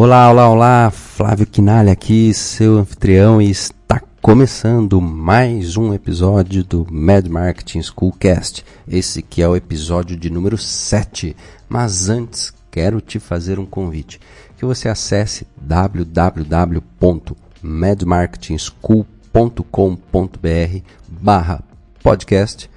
Olá, olá, olá, Flávio Quinalha aqui, seu anfitrião, e está começando mais um episódio do Mad Marketing Schoolcast. Esse que é o episódio de número 7. Mas antes, quero te fazer um convite, que você acesse www.madmarketingschool.com.br barra podcast,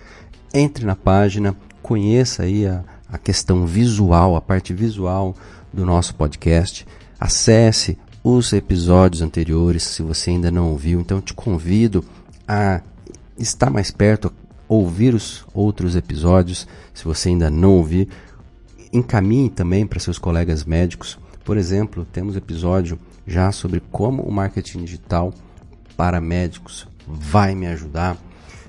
entre na página, conheça aí a, a questão visual, a parte visual do nosso podcast, Acesse os episódios anteriores se você ainda não ouviu. Então te convido a estar mais perto, ouvir os outros episódios se você ainda não ouviu. Encaminhe também para seus colegas médicos. Por exemplo, temos episódio já sobre como o marketing digital para médicos vai me ajudar.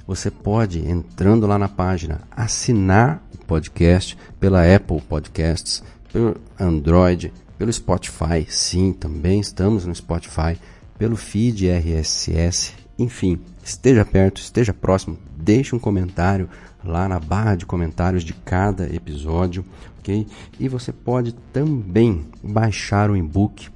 Você pode, entrando lá na página, assinar o podcast pela Apple Podcasts, pelo Android, pelo Spotify, sim, também estamos no Spotify, pelo feed RSS, enfim, esteja perto, esteja próximo, deixe um comentário lá na barra de comentários de cada episódio, ok? E você pode também baixar o e-book.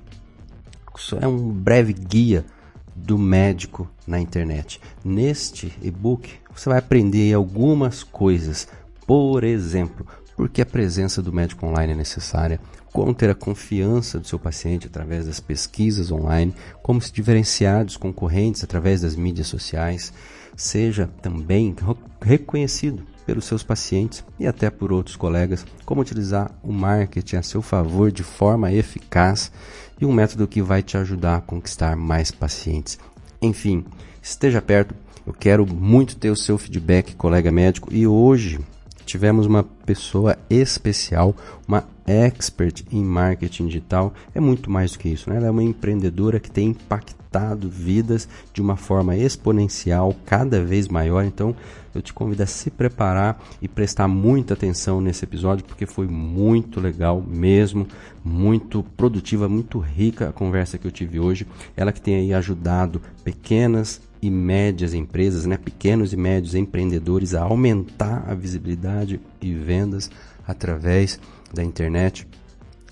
É um breve guia do médico na internet. Neste e-book você vai aprender algumas coisas. Por exemplo, porque a presença do médico online é necessária, como ter a confiança do seu paciente através das pesquisas online, como se diferenciar dos concorrentes através das mídias sociais, seja também reconhecido pelos seus pacientes e até por outros colegas, como utilizar o marketing a seu favor de forma eficaz e um método que vai te ajudar a conquistar mais pacientes. Enfim, esteja perto. Eu quero muito ter o seu feedback, colega médico, e hoje tivemos uma pessoa especial, uma expert em marketing digital. É muito mais do que isso, né? Ela é uma empreendedora que tem impactado vidas de uma forma exponencial, cada vez maior. Então, eu te convido a se preparar e prestar muita atenção nesse episódio, porque foi muito legal mesmo, muito produtiva, muito rica a conversa que eu tive hoje. Ela que tem aí ajudado pequenas e médias empresas, né, pequenos e médios empreendedores a aumentar a visibilidade e vendas através da internet.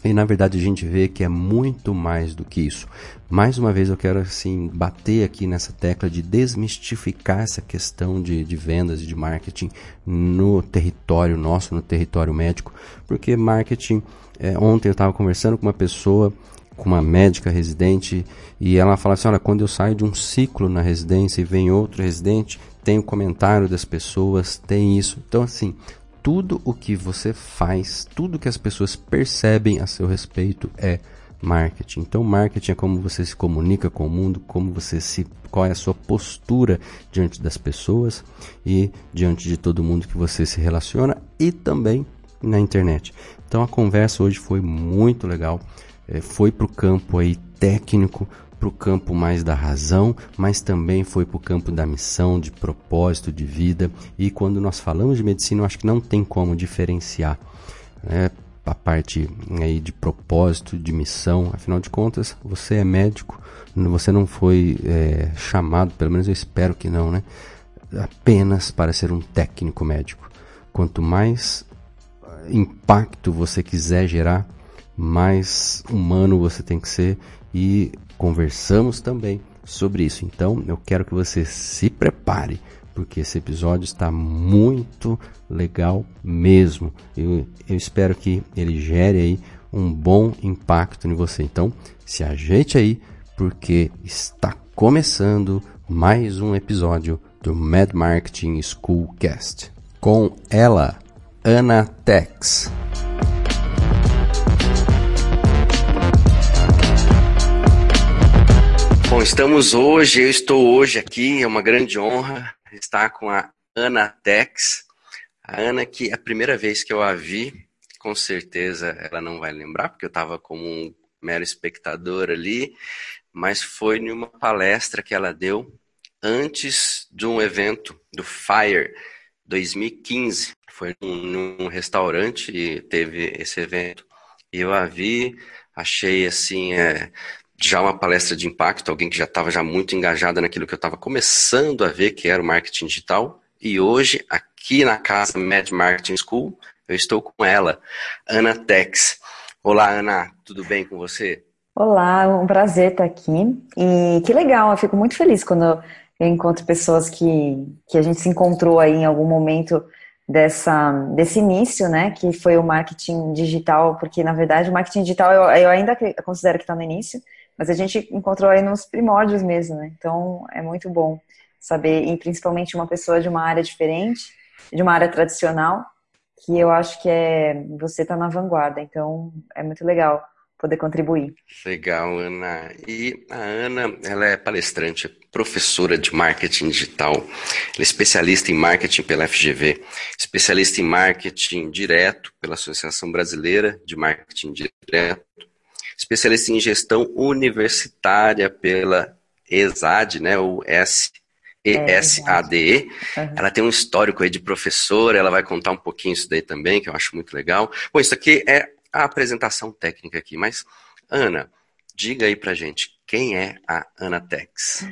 E na verdade a gente vê que é muito mais do que isso. Mais uma vez eu quero assim bater aqui nessa tecla de desmistificar essa questão de, de vendas e de marketing no território nosso, no território médico, porque marketing. É, ontem eu estava conversando com uma pessoa com uma médica residente e ela fala assim: olha, quando eu saio de um ciclo na residência e vem outro residente, tem o comentário das pessoas, tem isso. Então, assim, tudo o que você faz, tudo que as pessoas percebem a seu respeito é marketing. Então, marketing é como você se comunica com o mundo, como você se, qual é a sua postura diante das pessoas e diante de todo mundo que você se relaciona e também na internet. Então, a conversa hoje foi muito legal foi para o campo aí técnico, para o campo mais da razão, mas também foi para o campo da missão, de propósito, de vida. E quando nós falamos de medicina, eu acho que não tem como diferenciar né, a parte aí de propósito, de missão. Afinal de contas, você é médico, você não foi é, chamado, pelo menos eu espero que não, né? Apenas para ser um técnico médico. Quanto mais impacto você quiser gerar, mais humano você tem que ser e conversamos também sobre isso. Então, eu quero que você se prepare, porque esse episódio está muito legal mesmo. Eu, eu espero que ele gere aí um bom impacto em você. Então, se ajeite aí, porque está começando mais um episódio do Mad Marketing Schoolcast com ela, Ana Tex. Estamos hoje, eu estou hoje aqui, é uma grande honra estar com a Ana Tex. A Ana, que é a primeira vez que eu a vi, com certeza ela não vai lembrar, porque eu estava como um mero espectador ali, mas foi numa palestra que ela deu antes de um evento do FIRE 2015. Foi num, num restaurante e teve esse evento. E eu a vi, achei assim, é, já uma palestra de impacto, alguém que já estava já muito engajada naquilo que eu estava começando a ver, que era o marketing digital. E hoje, aqui na casa Mad Marketing School, eu estou com ela, Ana Tex. Olá, Ana, tudo bem com você? Olá, um prazer estar aqui. E que legal, eu fico muito feliz quando eu encontro pessoas que, que a gente se encontrou aí em algum momento dessa, desse início, né, que foi o marketing digital, porque na verdade o marketing digital eu, eu ainda considero que está no início, mas a gente encontrou aí nos primórdios mesmo, né? Então é muito bom saber, e principalmente uma pessoa de uma área diferente, de uma área tradicional, que eu acho que é você está na vanguarda. Então é muito legal poder contribuir. Legal, Ana. E a Ana, ela é palestrante, professora de marketing digital, ela é especialista em marketing pela FGV, especialista em marketing direto pela Associação Brasileira de Marketing Direto, especialista em gestão universitária pela ESAD, né, o S ESADE. É, uhum. Ela tem um histórico aí de professora, ela vai contar um pouquinho isso daí também, que eu acho muito legal. Bom, isso aqui é a apresentação técnica aqui, mas Ana, diga aí pra gente, quem é a Ana Tex?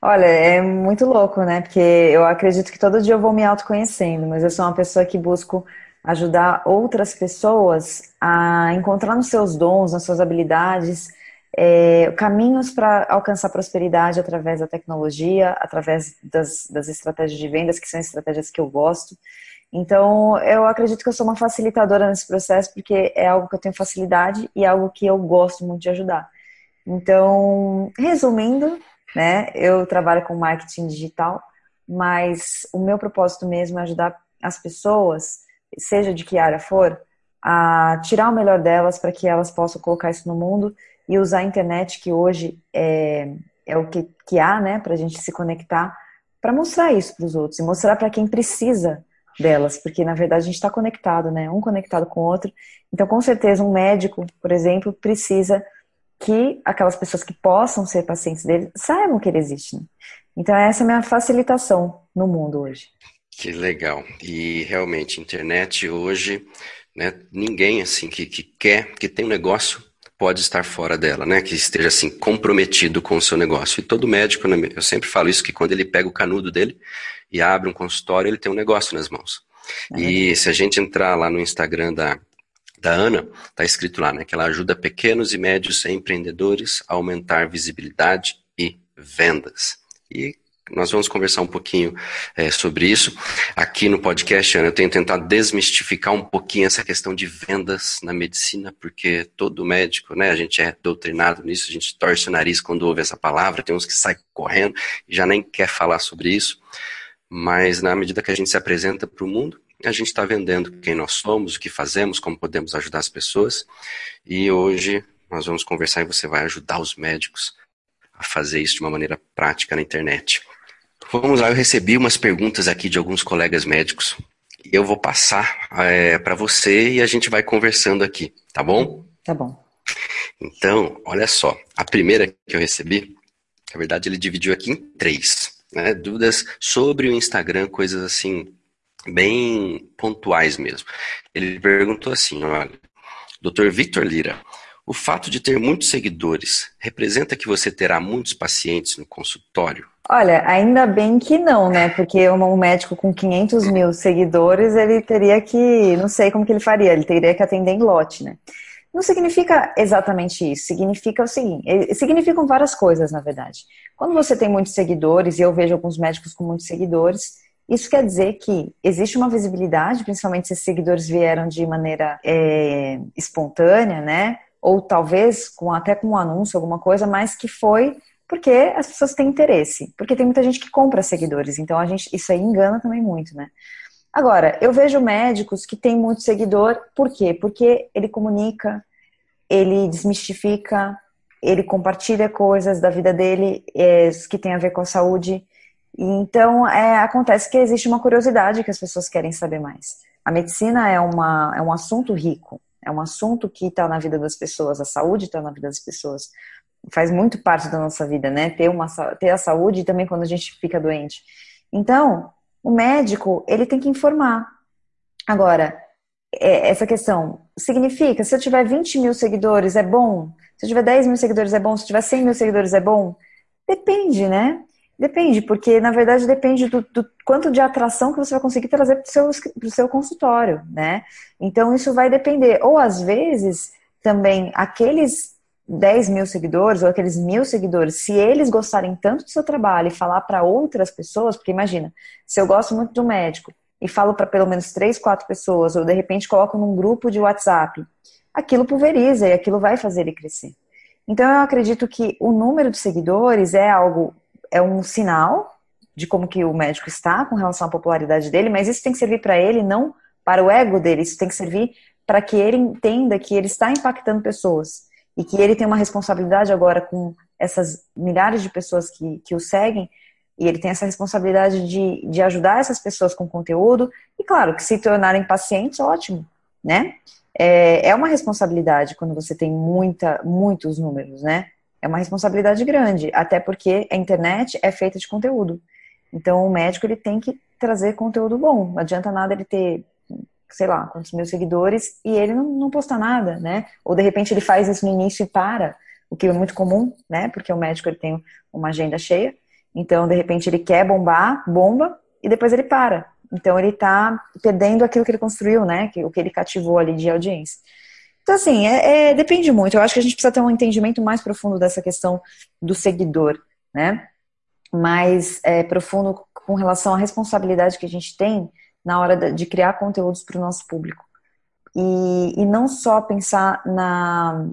Olha, é muito louco, né? Porque eu acredito que todo dia eu vou me autoconhecendo, mas eu sou uma pessoa que busco ajudar outras pessoas a encontrar nos seus dons, nas suas habilidades, é, caminhos para alcançar prosperidade através da tecnologia, através das, das estratégias de vendas, que são estratégias que eu gosto. Então, eu acredito que eu sou uma facilitadora nesse processo, porque é algo que eu tenho facilidade e é algo que eu gosto muito de ajudar. Então, resumindo, né, eu trabalho com marketing digital, mas o meu propósito mesmo é ajudar as pessoas seja de que área for, a tirar o melhor delas para que elas possam colocar isso no mundo e usar a internet, que hoje é, é o que, que há, né, para a gente se conectar, para mostrar isso para os outros e mostrar para quem precisa delas, porque na verdade a gente está conectado, né, um conectado com o outro. Então, com certeza, um médico, por exemplo, precisa que aquelas pessoas que possam ser pacientes dele saibam que ele existe. Né? Então, essa é a minha facilitação no mundo hoje. Que legal. E realmente, internet hoje, né, ninguém assim que, que quer, que tem um negócio, pode estar fora dela, né? Que esteja assim comprometido com o seu negócio. E todo médico, né, eu sempre falo isso que quando ele pega o canudo dele e abre um consultório, ele tem um negócio nas mãos. É e se a gente entrar lá no Instagram da da Ana, tá escrito lá, né, que ela ajuda pequenos e médios empreendedores a aumentar visibilidade e vendas. E nós vamos conversar um pouquinho é, sobre isso. Aqui no podcast, Ana, eu tenho tentado desmistificar um pouquinho essa questão de vendas na medicina, porque todo médico, né, a gente é doutrinado nisso, a gente torce o nariz quando ouve essa palavra, tem uns que saem correndo e já nem quer falar sobre isso. Mas na medida que a gente se apresenta para o mundo, a gente está vendendo quem nós somos, o que fazemos, como podemos ajudar as pessoas. E hoje nós vamos conversar e você vai ajudar os médicos a fazer isso de uma maneira prática na internet. Vamos lá, eu recebi umas perguntas aqui de alguns colegas médicos. E eu vou passar é, para você e a gente vai conversando aqui, tá bom? Tá bom. Então, olha só. A primeira que eu recebi, na verdade, ele dividiu aqui em três. Né? Dúvidas sobre o Instagram, coisas assim, bem pontuais mesmo. Ele perguntou assim: olha, Dr. Victor Lira, o fato de ter muitos seguidores representa que você terá muitos pacientes no consultório? Olha, ainda bem que não, né? Porque um médico com 500 mil seguidores, ele teria que, não sei como que ele faria, ele teria que atender em lote, né? Não significa exatamente isso. Significa o seguinte: significam várias coisas, na verdade. Quando você tem muitos seguidores, e eu vejo alguns médicos com muitos seguidores, isso quer dizer que existe uma visibilidade, principalmente se esses seguidores vieram de maneira é, espontânea, né? ou talvez com até com um anúncio, alguma coisa, mas que foi porque as pessoas têm interesse, porque tem muita gente que compra seguidores, então a gente isso aí engana também muito, né? Agora, eu vejo médicos que têm muito seguidor, por quê? Porque ele comunica, ele desmistifica, ele compartilha coisas da vida dele é, que tem a ver com a saúde. E então, é, acontece que existe uma curiosidade que as pessoas querem saber mais. A medicina é, uma, é um assunto rico, é um assunto que está na vida das pessoas, a saúde está na vida das pessoas. Faz muito parte da nossa vida, né? Ter, uma, ter a saúde e também quando a gente fica doente. Então, o médico, ele tem que informar. Agora, é, essa questão significa, se eu tiver 20 mil seguidores, é bom? Se eu tiver 10 mil seguidores, é bom? Se eu tiver 100 mil seguidores, é bom? Depende, né? Depende, porque na verdade depende do, do quanto de atração que você vai conseguir trazer para o seu, seu consultório, né? Então isso vai depender. Ou às vezes também aqueles 10 mil seguidores ou aqueles mil seguidores, se eles gostarem tanto do seu trabalho e falar para outras pessoas, porque imagina, se eu gosto muito do médico e falo para pelo menos três, quatro pessoas, ou de repente coloco num grupo de WhatsApp, aquilo pulveriza e aquilo vai fazer ele crescer. Então eu acredito que o número de seguidores é algo é um sinal de como que o médico está com relação à popularidade dele, mas isso tem que servir para ele, não para o ego dele, isso tem que servir para que ele entenda que ele está impactando pessoas e que ele tem uma responsabilidade agora com essas milhares de pessoas que, que o seguem, e ele tem essa responsabilidade de, de ajudar essas pessoas com conteúdo, e claro, que se tornarem pacientes, ótimo, né? É, é uma responsabilidade quando você tem muita, muitos números, né? é uma responsabilidade grande, até porque a internet é feita de conteúdo. Então o médico ele tem que trazer conteúdo bom. Não adianta nada ele ter, sei lá, quantos mil seguidores e ele não, não postar nada, né? Ou de repente ele faz isso no início e para, o que é muito comum, né? Porque o médico ele tem uma agenda cheia. Então, de repente, ele quer bombar, bomba, e depois ele para. Então, ele está perdendo aquilo que ele construiu, né? O que ele cativou ali de audiência. Então, assim, é, é, depende muito. Eu acho que a gente precisa ter um entendimento mais profundo dessa questão do seguidor, né? Mais é, profundo com relação à responsabilidade que a gente tem na hora de criar conteúdos para o nosso público. E, e não só pensar na,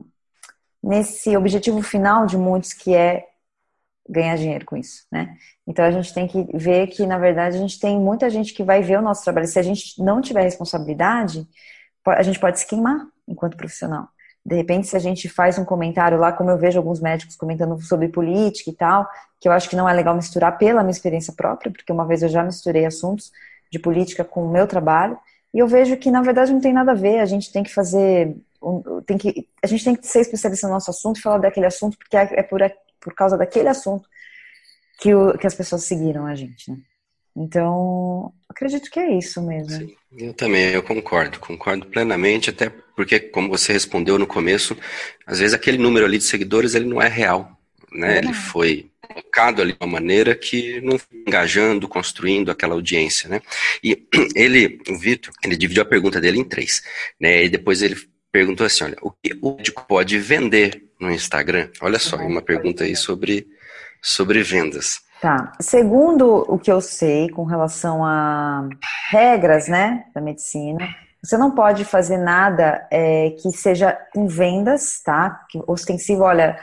nesse objetivo final de muitos que é ganhar dinheiro com isso, né? Então a gente tem que ver que, na verdade, a gente tem muita gente que vai ver o nosso trabalho. Se a gente não tiver responsabilidade, a gente pode se queimar enquanto profissional. De repente, se a gente faz um comentário lá, como eu vejo alguns médicos comentando sobre política e tal, que eu acho que não é legal misturar pela minha experiência própria, porque uma vez eu já misturei assuntos de política com o meu trabalho, e eu vejo que na verdade não tem nada a ver, a gente tem que fazer, tem que, a gente tem que ser especialista no nosso assunto e falar daquele assunto, porque é, é por, por causa daquele assunto que, o, que as pessoas seguiram a gente, né? Então, acredito que é isso mesmo. Sim, eu também, eu concordo, concordo plenamente, até porque, como você respondeu no começo, às vezes aquele número ali de seguidores, ele não é real, né? É. Ele foi colocado ali de uma maneira que não engajando, construindo aquela audiência, né? E ele, o Vitor, ele dividiu a pergunta dele em três, né? E depois ele perguntou assim, olha, o que o médico pode vender no Instagram? Olha só, uma pergunta aí sobre, sobre vendas. Tá. Segundo o que eu sei com relação a regras, né, da medicina, você não pode fazer nada é, que seja com vendas, tá? Ostensivo, olha,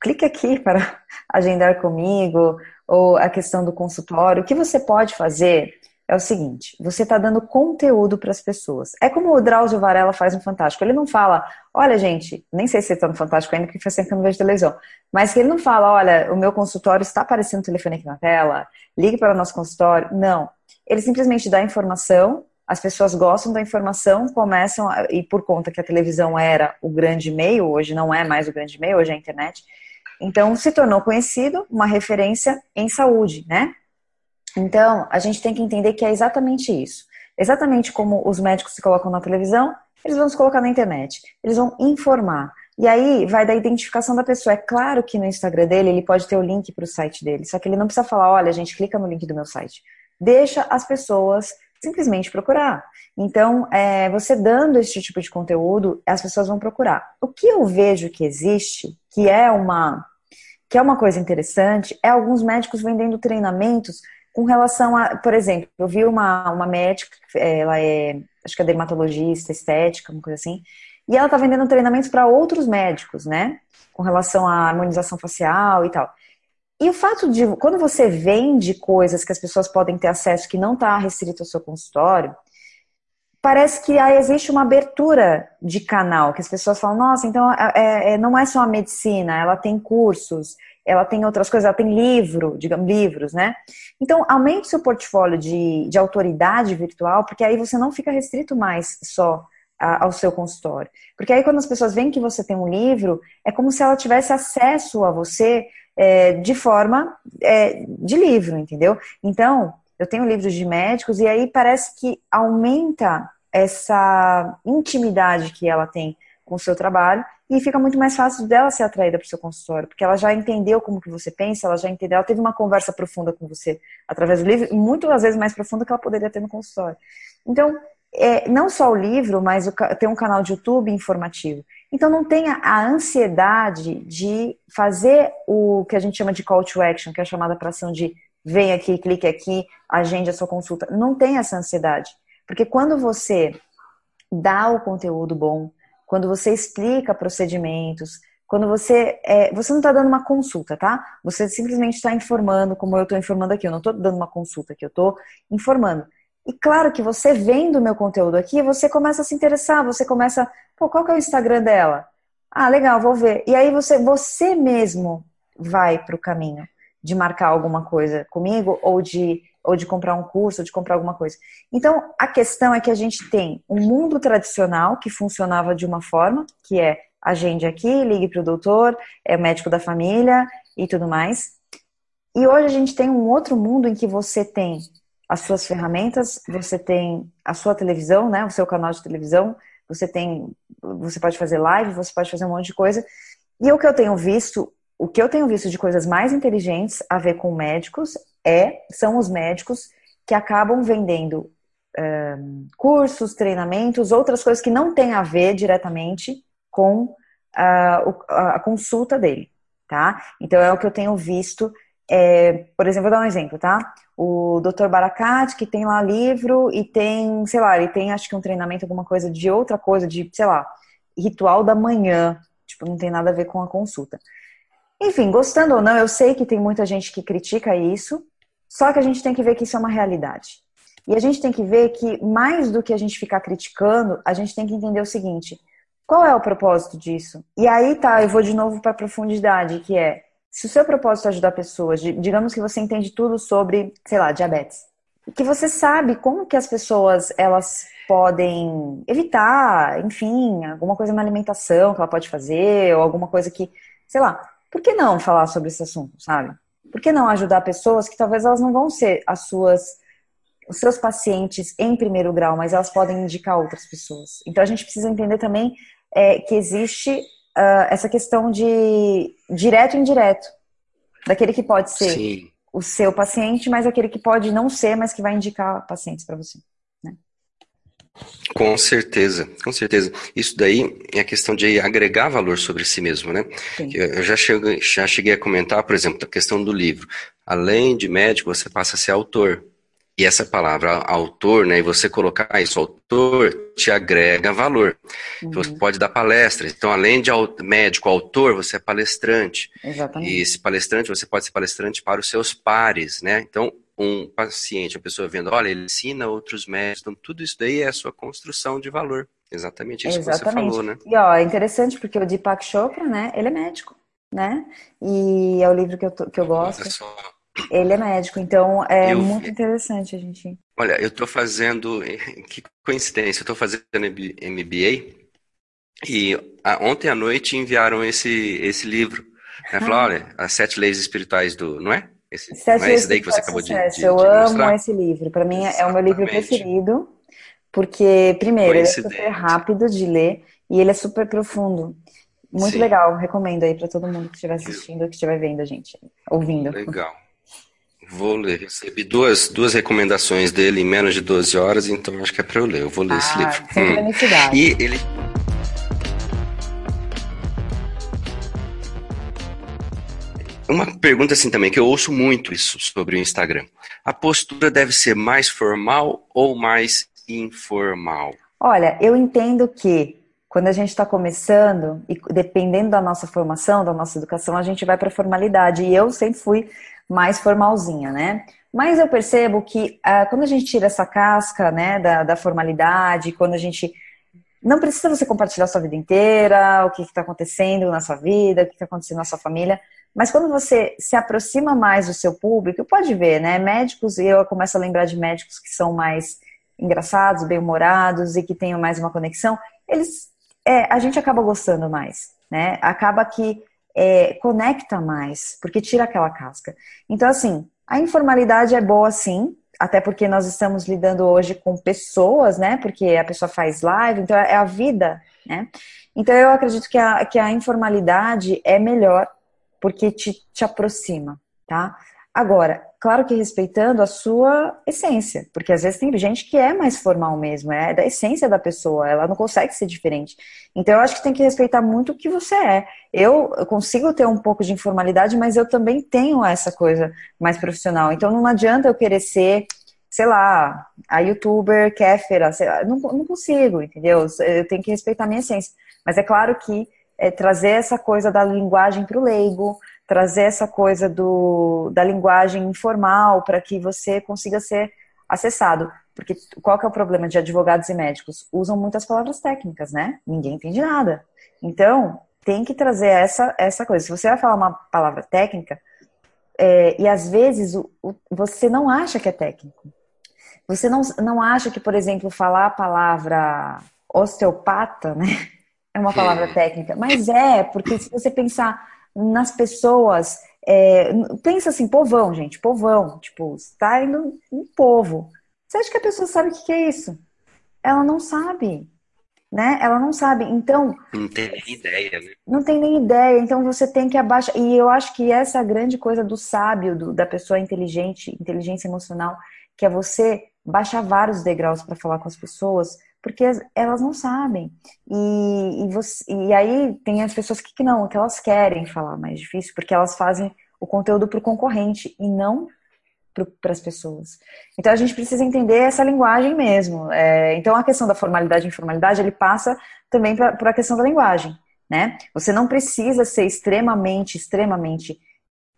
clique aqui para agendar comigo, ou a questão do consultório. O que você pode fazer é o seguinte: você está dando conteúdo para as pessoas. É como o Drauzio Varela faz no Fantástico. Ele não fala, olha, gente, nem sei se está no Fantástico ainda, porque faz tempo que eu não vejo televisão, mas ele não fala, olha, o meu consultório está aparecendo o telefone aqui na tela, ligue para o nosso consultório. Não. Ele simplesmente dá informação, as pessoas gostam da informação, começam, a, e por conta que a televisão era o grande meio, hoje não é mais o grande meio, hoje é a internet. Então, se tornou conhecido, uma referência em saúde, né? Então, a gente tem que entender que é exatamente isso. Exatamente como os médicos se colocam na televisão, eles vão se colocar na internet. Eles vão informar. E aí vai da identificação da pessoa. É claro que no Instagram dele ele pode ter o link para o site dele, só que ele não precisa falar, olha, gente, clica no link do meu site. Deixa as pessoas simplesmente procurar. Então, é, você dando esse tipo de conteúdo, as pessoas vão procurar. O que eu vejo que existe, que é uma que é uma coisa interessante, é alguns médicos vendendo treinamentos com relação a, por exemplo, eu vi uma, uma médica, ela é, acho que é dermatologista, estética, uma coisa assim, e ela tá vendendo treinamentos para outros médicos, né? Com relação à harmonização facial e tal. E o fato de, quando você vende coisas que as pessoas podem ter acesso que não está restrito ao seu consultório, parece que aí existe uma abertura de canal, que as pessoas falam, nossa, então é, é, não é só a medicina, ela tem cursos, ela tem outras coisas, ela tem livro, digamos, livros, né? Então, aumente seu portfólio de, de autoridade virtual, porque aí você não fica restrito mais só ao seu consultório. Porque aí quando as pessoas veem que você tem um livro, é como se ela tivesse acesso a você é, de forma é, de livro, entendeu? Então, eu tenho livros de médicos e aí parece que aumenta essa intimidade que ela tem com o seu trabalho e fica muito mais fácil dela ser atraída para o seu consultório, porque ela já entendeu como que você pensa, ela já entendeu, ela teve uma conversa profunda com você através do livro, muito às vezes mais profunda que ela poderia ter no consultório. Então, é, não só o livro, mas o, tem um canal de YouTube informativo. Então não tenha a ansiedade de fazer o que a gente chama de call to action, que é a chamada para ação de vem aqui, clique aqui, agende a sua consulta. Não tenha essa ansiedade. Porque quando você dá o conteúdo bom, quando você explica procedimentos, quando você. É, você não está dando uma consulta, tá? Você simplesmente está informando, como eu estou informando aqui. Eu não estou dando uma consulta aqui, eu estou informando. E claro que você vendo o meu conteúdo aqui, você começa a se interessar, você começa, pô, qual que é o Instagram dela? Ah, legal, vou ver. E aí você, você mesmo vai para o caminho de marcar alguma coisa comigo ou de, ou de comprar um curso, ou de comprar alguma coisa. Então, a questão é que a gente tem um mundo tradicional que funcionava de uma forma, que é agende aqui, ligue para o doutor, é médico da família e tudo mais. E hoje a gente tem um outro mundo em que você tem as suas ferramentas, você tem a sua televisão, né, o seu canal de televisão, você tem, você pode fazer live, você pode fazer um monte de coisa. E o que eu tenho visto, o que eu tenho visto de coisas mais inteligentes a ver com médicos é, são os médicos que acabam vendendo um, cursos, treinamentos, outras coisas que não têm a ver diretamente com a, a consulta dele, tá? Então é o que eu tenho visto é, por exemplo, vou dar um exemplo, tá? O Dr. Barakat, que tem lá livro e tem, sei lá, ele tem acho que um treinamento, alguma coisa de outra coisa, de, sei lá, ritual da manhã. Tipo, não tem nada a ver com a consulta. Enfim, gostando ou não, eu sei que tem muita gente que critica isso, só que a gente tem que ver que isso é uma realidade. E a gente tem que ver que, mais do que a gente ficar criticando, a gente tem que entender o seguinte: qual é o propósito disso? E aí tá, eu vou de novo para a profundidade, que é se o seu propósito é ajudar pessoas, digamos que você entende tudo sobre, sei lá, diabetes, que você sabe como que as pessoas elas podem evitar, enfim, alguma coisa na alimentação que ela pode fazer, ou alguma coisa que, sei lá, por que não falar sobre esse assunto, sabe? Por que não ajudar pessoas que talvez elas não vão ser as suas os seus pacientes em primeiro grau, mas elas podem indicar outras pessoas. Então a gente precisa entender também é, que existe uh, essa questão de direto e indireto. Daquele que pode ser Sim. o seu paciente, mas aquele que pode não ser, mas que vai indicar pacientes para você. Né? Com certeza, com certeza. Isso daí é a questão de agregar valor sobre si mesmo, né? Sim. Eu já cheguei, já cheguei a comentar, por exemplo, a questão do livro. Além de médico, você passa a ser autor. E essa palavra autor, né, e você colocar isso, autor, te agrega valor. Uhum. Você pode dar palestra. Então, além de médico, autor, você é palestrante. Exatamente. E esse palestrante, você pode ser palestrante para os seus pares, né? Então, um paciente, a pessoa vendo, olha, ele ensina outros médicos. Então, tudo isso daí é a sua construção de valor. Exatamente isso Exatamente. que você falou, né? E, ó, é interessante porque o Deepak Chopra, né, ele é médico, né? E é o livro que eu, que eu gosto. Olha só. Ele é médico, então é eu, muito interessante a gente. Olha, eu estou fazendo. Que coincidência, eu estou fazendo MBA e ontem à noite enviaram esse, esse livro. Né? Falaram, ah. olha, as sete leis espirituais do. Não é? Esse, sete não é esse daí que você acabou de, de, de Eu amo esse livro. Para mim Exatamente. é o meu livro preferido. Porque, primeiro, ele é super rápido de ler e ele é super profundo. Muito Sim. legal, recomendo aí para todo mundo que estiver assistindo, que estiver vendo a gente, ouvindo. Legal. Vou ler. Recebi duas, duas recomendações dele em menos de 12 horas, então acho que é para eu ler. Eu vou ler ah, esse livro. Hum. E ele. Uma pergunta assim também, que eu ouço muito isso sobre o Instagram. A postura deve ser mais formal ou mais informal? Olha, eu entendo que quando a gente está começando, e dependendo da nossa formação, da nossa educação, a gente vai para a formalidade. E eu sempre fui mais formalzinha, né? mais eu percebo que ah, quando a gente tira essa casca, né, da, da formalidade, quando a gente não precisa você compartilhar sua vida inteira, o que está acontecendo na sua vida, o que está acontecendo na sua família, mas quando você se aproxima mais do seu público, pode ver, né? Médicos, eu começo a lembrar de médicos que são mais engraçados, bem-humorados e que tenham mais uma conexão, eles, é, a gente acaba gostando mais, né? Acaba que é, conecta mais, porque tira aquela casca. Então, assim, a informalidade é boa sim, até porque nós estamos lidando hoje com pessoas, né? Porque a pessoa faz live, então é a vida, né? Então eu acredito que a, que a informalidade é melhor porque te, te aproxima, tá? Agora, claro que respeitando a sua essência, porque às vezes tem gente que é mais formal mesmo, é da essência da pessoa, ela não consegue ser diferente. Então eu acho que tem que respeitar muito o que você é. Eu, consigo ter um pouco de informalidade, mas eu também tenho essa coisa mais profissional. Então não adianta eu querer ser, sei lá, a youtuber Kéfera, sei lá, não, não consigo, entendeu? Eu tenho que respeitar a minha essência. Mas é claro que é, trazer essa coisa da linguagem para o leigo, trazer essa coisa do, da linguagem informal para que você consiga ser acessado. Porque qual que é o problema de advogados e médicos? Usam muitas palavras técnicas, né? Ninguém entende nada. Então, tem que trazer essa, essa coisa. Se você vai falar uma palavra técnica, é, e às vezes o, o, você não acha que é técnico. Você não, não acha que, por exemplo, falar a palavra osteopata, né? É uma palavra técnica. Mas é, porque se você pensar nas pessoas. É, pensa assim, povão, gente, povão. Tipo, está indo um povo. Você acha que a pessoa sabe o que é isso? Ela não sabe. Né? Ela não sabe. Então. Não tem nem ideia, né? Não tem nem ideia. Então você tem que abaixar. E eu acho que essa é a grande coisa do sábio, do, da pessoa inteligente, inteligência emocional, que é você baixar vários degraus para falar com as pessoas porque elas não sabem. E, e, você, e aí tem as pessoas que, que não, que elas querem falar mais difícil, porque elas fazem o conteúdo para o concorrente e não para as pessoas. Então a gente precisa entender essa linguagem mesmo. É, então a questão da formalidade e informalidade ele passa também por a questão da linguagem, né? Você não precisa ser extremamente, extremamente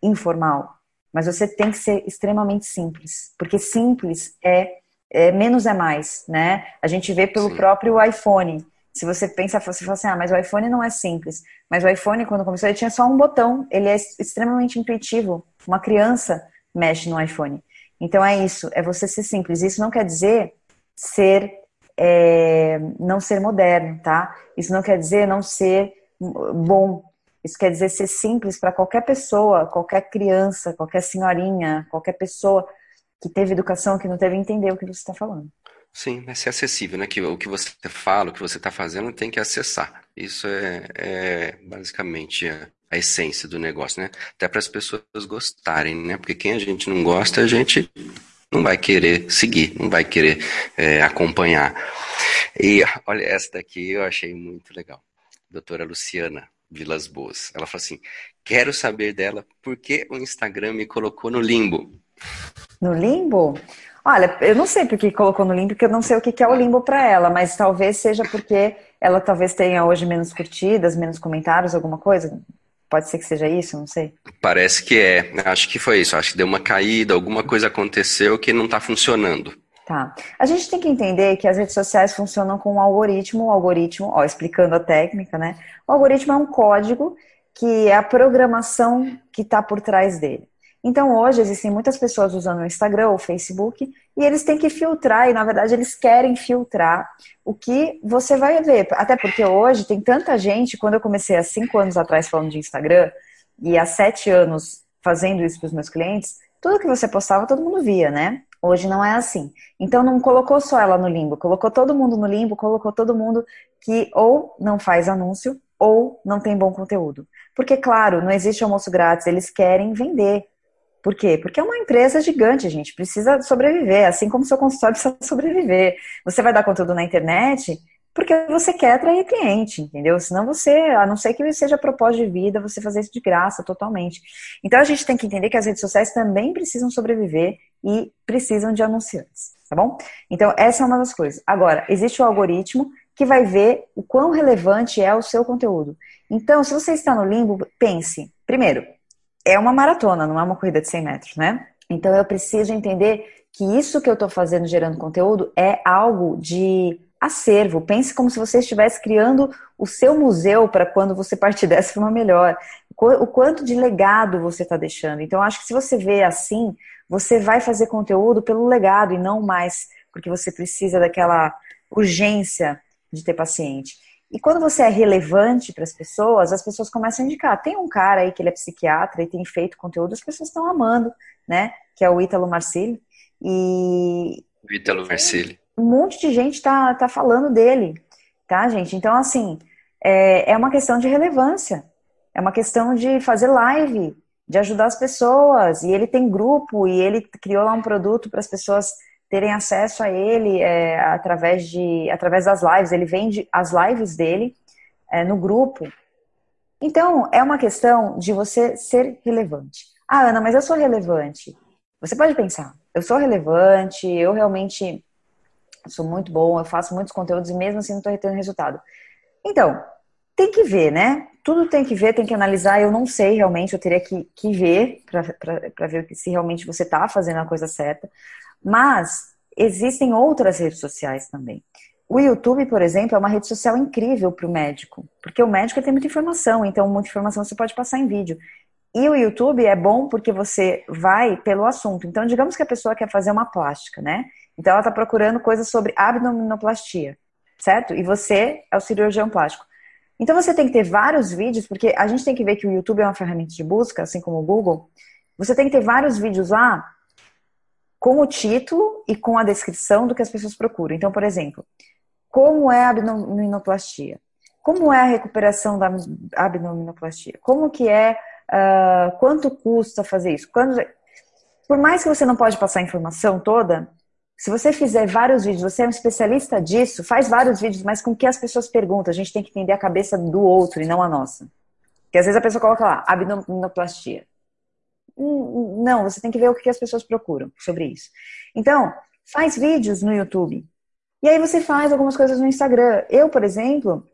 informal, mas você tem que ser extremamente simples, porque simples é é, menos é mais, né? A gente vê pelo Sim. próprio iPhone. Se você pensa, você fala assim, ah, mas o iPhone não é simples. Mas o iPhone, quando começou, ele tinha só um botão. Ele é extremamente intuitivo. Uma criança mexe no iPhone. Então é isso, é você ser simples. Isso não quer dizer ser, é, não ser moderno, tá? Isso não quer dizer não ser bom. Isso quer dizer ser simples para qualquer pessoa, qualquer criança, qualquer senhorinha, qualquer pessoa que teve educação, que não teve entender o que você está falando. Sim, é ser acessível, né? Que o que você fala, o que você está fazendo, tem que acessar. Isso é, é basicamente a, a, essência do negócio, né? Até para as pessoas gostarem, né? Porque quem a gente não gosta, a gente não vai querer seguir, não vai querer é, acompanhar. E olha, essa daqui eu achei muito legal. Doutora Luciana Vilas Boas. Ela falou assim: quero saber dela por que o Instagram me colocou no limbo. No limbo? Olha, eu não sei porque colocou no limbo, porque eu não sei o que é o limbo para ela, mas talvez seja porque ela talvez tenha hoje menos curtidas, menos comentários, alguma coisa. Pode ser que seja isso, não sei. Parece que é. Acho que foi isso. Acho que deu uma caída, alguma coisa aconteceu que não está funcionando. Tá. A gente tem que entender que as redes sociais funcionam com um algoritmo. O algoritmo, ó, explicando a técnica, né? O algoritmo é um código que é a programação que está por trás dele. Então hoje existem muitas pessoas usando o Instagram ou o Facebook e eles têm que filtrar, e na verdade eles querem filtrar o que você vai ver. Até porque hoje tem tanta gente, quando eu comecei há cinco anos atrás falando de Instagram, e há sete anos fazendo isso para os meus clientes, tudo que você postava todo mundo via, né? Hoje não é assim. Então não colocou só ela no limbo, colocou todo mundo no limbo, colocou todo mundo que ou não faz anúncio ou não tem bom conteúdo. Porque, claro, não existe almoço grátis, eles querem vender. Por quê? Porque é uma empresa gigante, a gente precisa sobreviver, assim como seu consultório precisa sobreviver. Você vai dar conteúdo na internet porque você quer atrair cliente, entendeu? Senão você, a não ser que seja propósito de vida, você fazer isso de graça totalmente. Então a gente tem que entender que as redes sociais também precisam sobreviver e precisam de anunciantes, tá bom? Então essa é uma das coisas. Agora, existe o algoritmo que vai ver o quão relevante é o seu conteúdo. Então, se você está no limbo, pense, primeiro, é uma maratona, não é uma corrida de 100 metros, né? Então eu preciso entender que isso que eu estou fazendo gerando conteúdo é algo de acervo. Pense como se você estivesse criando o seu museu para quando você partir dessa forma melhor. O quanto de legado você está deixando. Então, acho que se você vê assim, você vai fazer conteúdo pelo legado e não mais porque você precisa daquela urgência de ter paciente. E quando você é relevante para as pessoas, as pessoas começam a indicar. Tem um cara aí que ele é psiquiatra e tem feito conteúdo, as pessoas estão amando, né? Que é o Ítalo Marcilli. E. O Ítalo Marcilli. Um monte de gente tá, tá falando dele, tá, gente? Então, assim, é, é uma questão de relevância. É uma questão de fazer live, de ajudar as pessoas. E ele tem grupo e ele criou lá um produto para as pessoas terem acesso a ele é, através, de, através das lives. Ele vende as lives dele é, no grupo. Então, é uma questão de você ser relevante. Ah, Ana, mas eu sou relevante. Você pode pensar, eu sou relevante, eu realmente sou muito bom, eu faço muitos conteúdos e mesmo assim não estou tendo resultado. Então, tem que ver, né? Tudo tem que ver, tem que analisar. Eu não sei realmente, eu teria que, que ver para ver se realmente você está fazendo a coisa certa. Mas existem outras redes sociais também. O YouTube, por exemplo, é uma rede social incrível para o médico, porque o médico tem muita informação, então muita informação você pode passar em vídeo. E o YouTube é bom porque você vai pelo assunto. Então, digamos que a pessoa quer fazer uma plástica, né? Então, ela está procurando coisas sobre abdominoplastia, certo? E você é o cirurgião plástico. Então, você tem que ter vários vídeos, porque a gente tem que ver que o YouTube é uma ferramenta de busca, assim como o Google. Você tem que ter vários vídeos lá com o título e com a descrição do que as pessoas procuram. Então, por exemplo, como é a abdominoplastia? Como é a recuperação da abdominoplastia? Como que é, uh, quanto custa fazer isso? Quando, por mais que você não pode passar a informação toda, se você fizer vários vídeos, você é um especialista disso, faz vários vídeos, mas com que as pessoas perguntam, a gente tem que entender a cabeça do outro e não a nossa. Porque às vezes a pessoa coloca lá, abdominoplastia. Não, você tem que ver o que as pessoas procuram sobre isso. Então, faz vídeos no YouTube. E aí você faz algumas coisas no Instagram. Eu, por exemplo,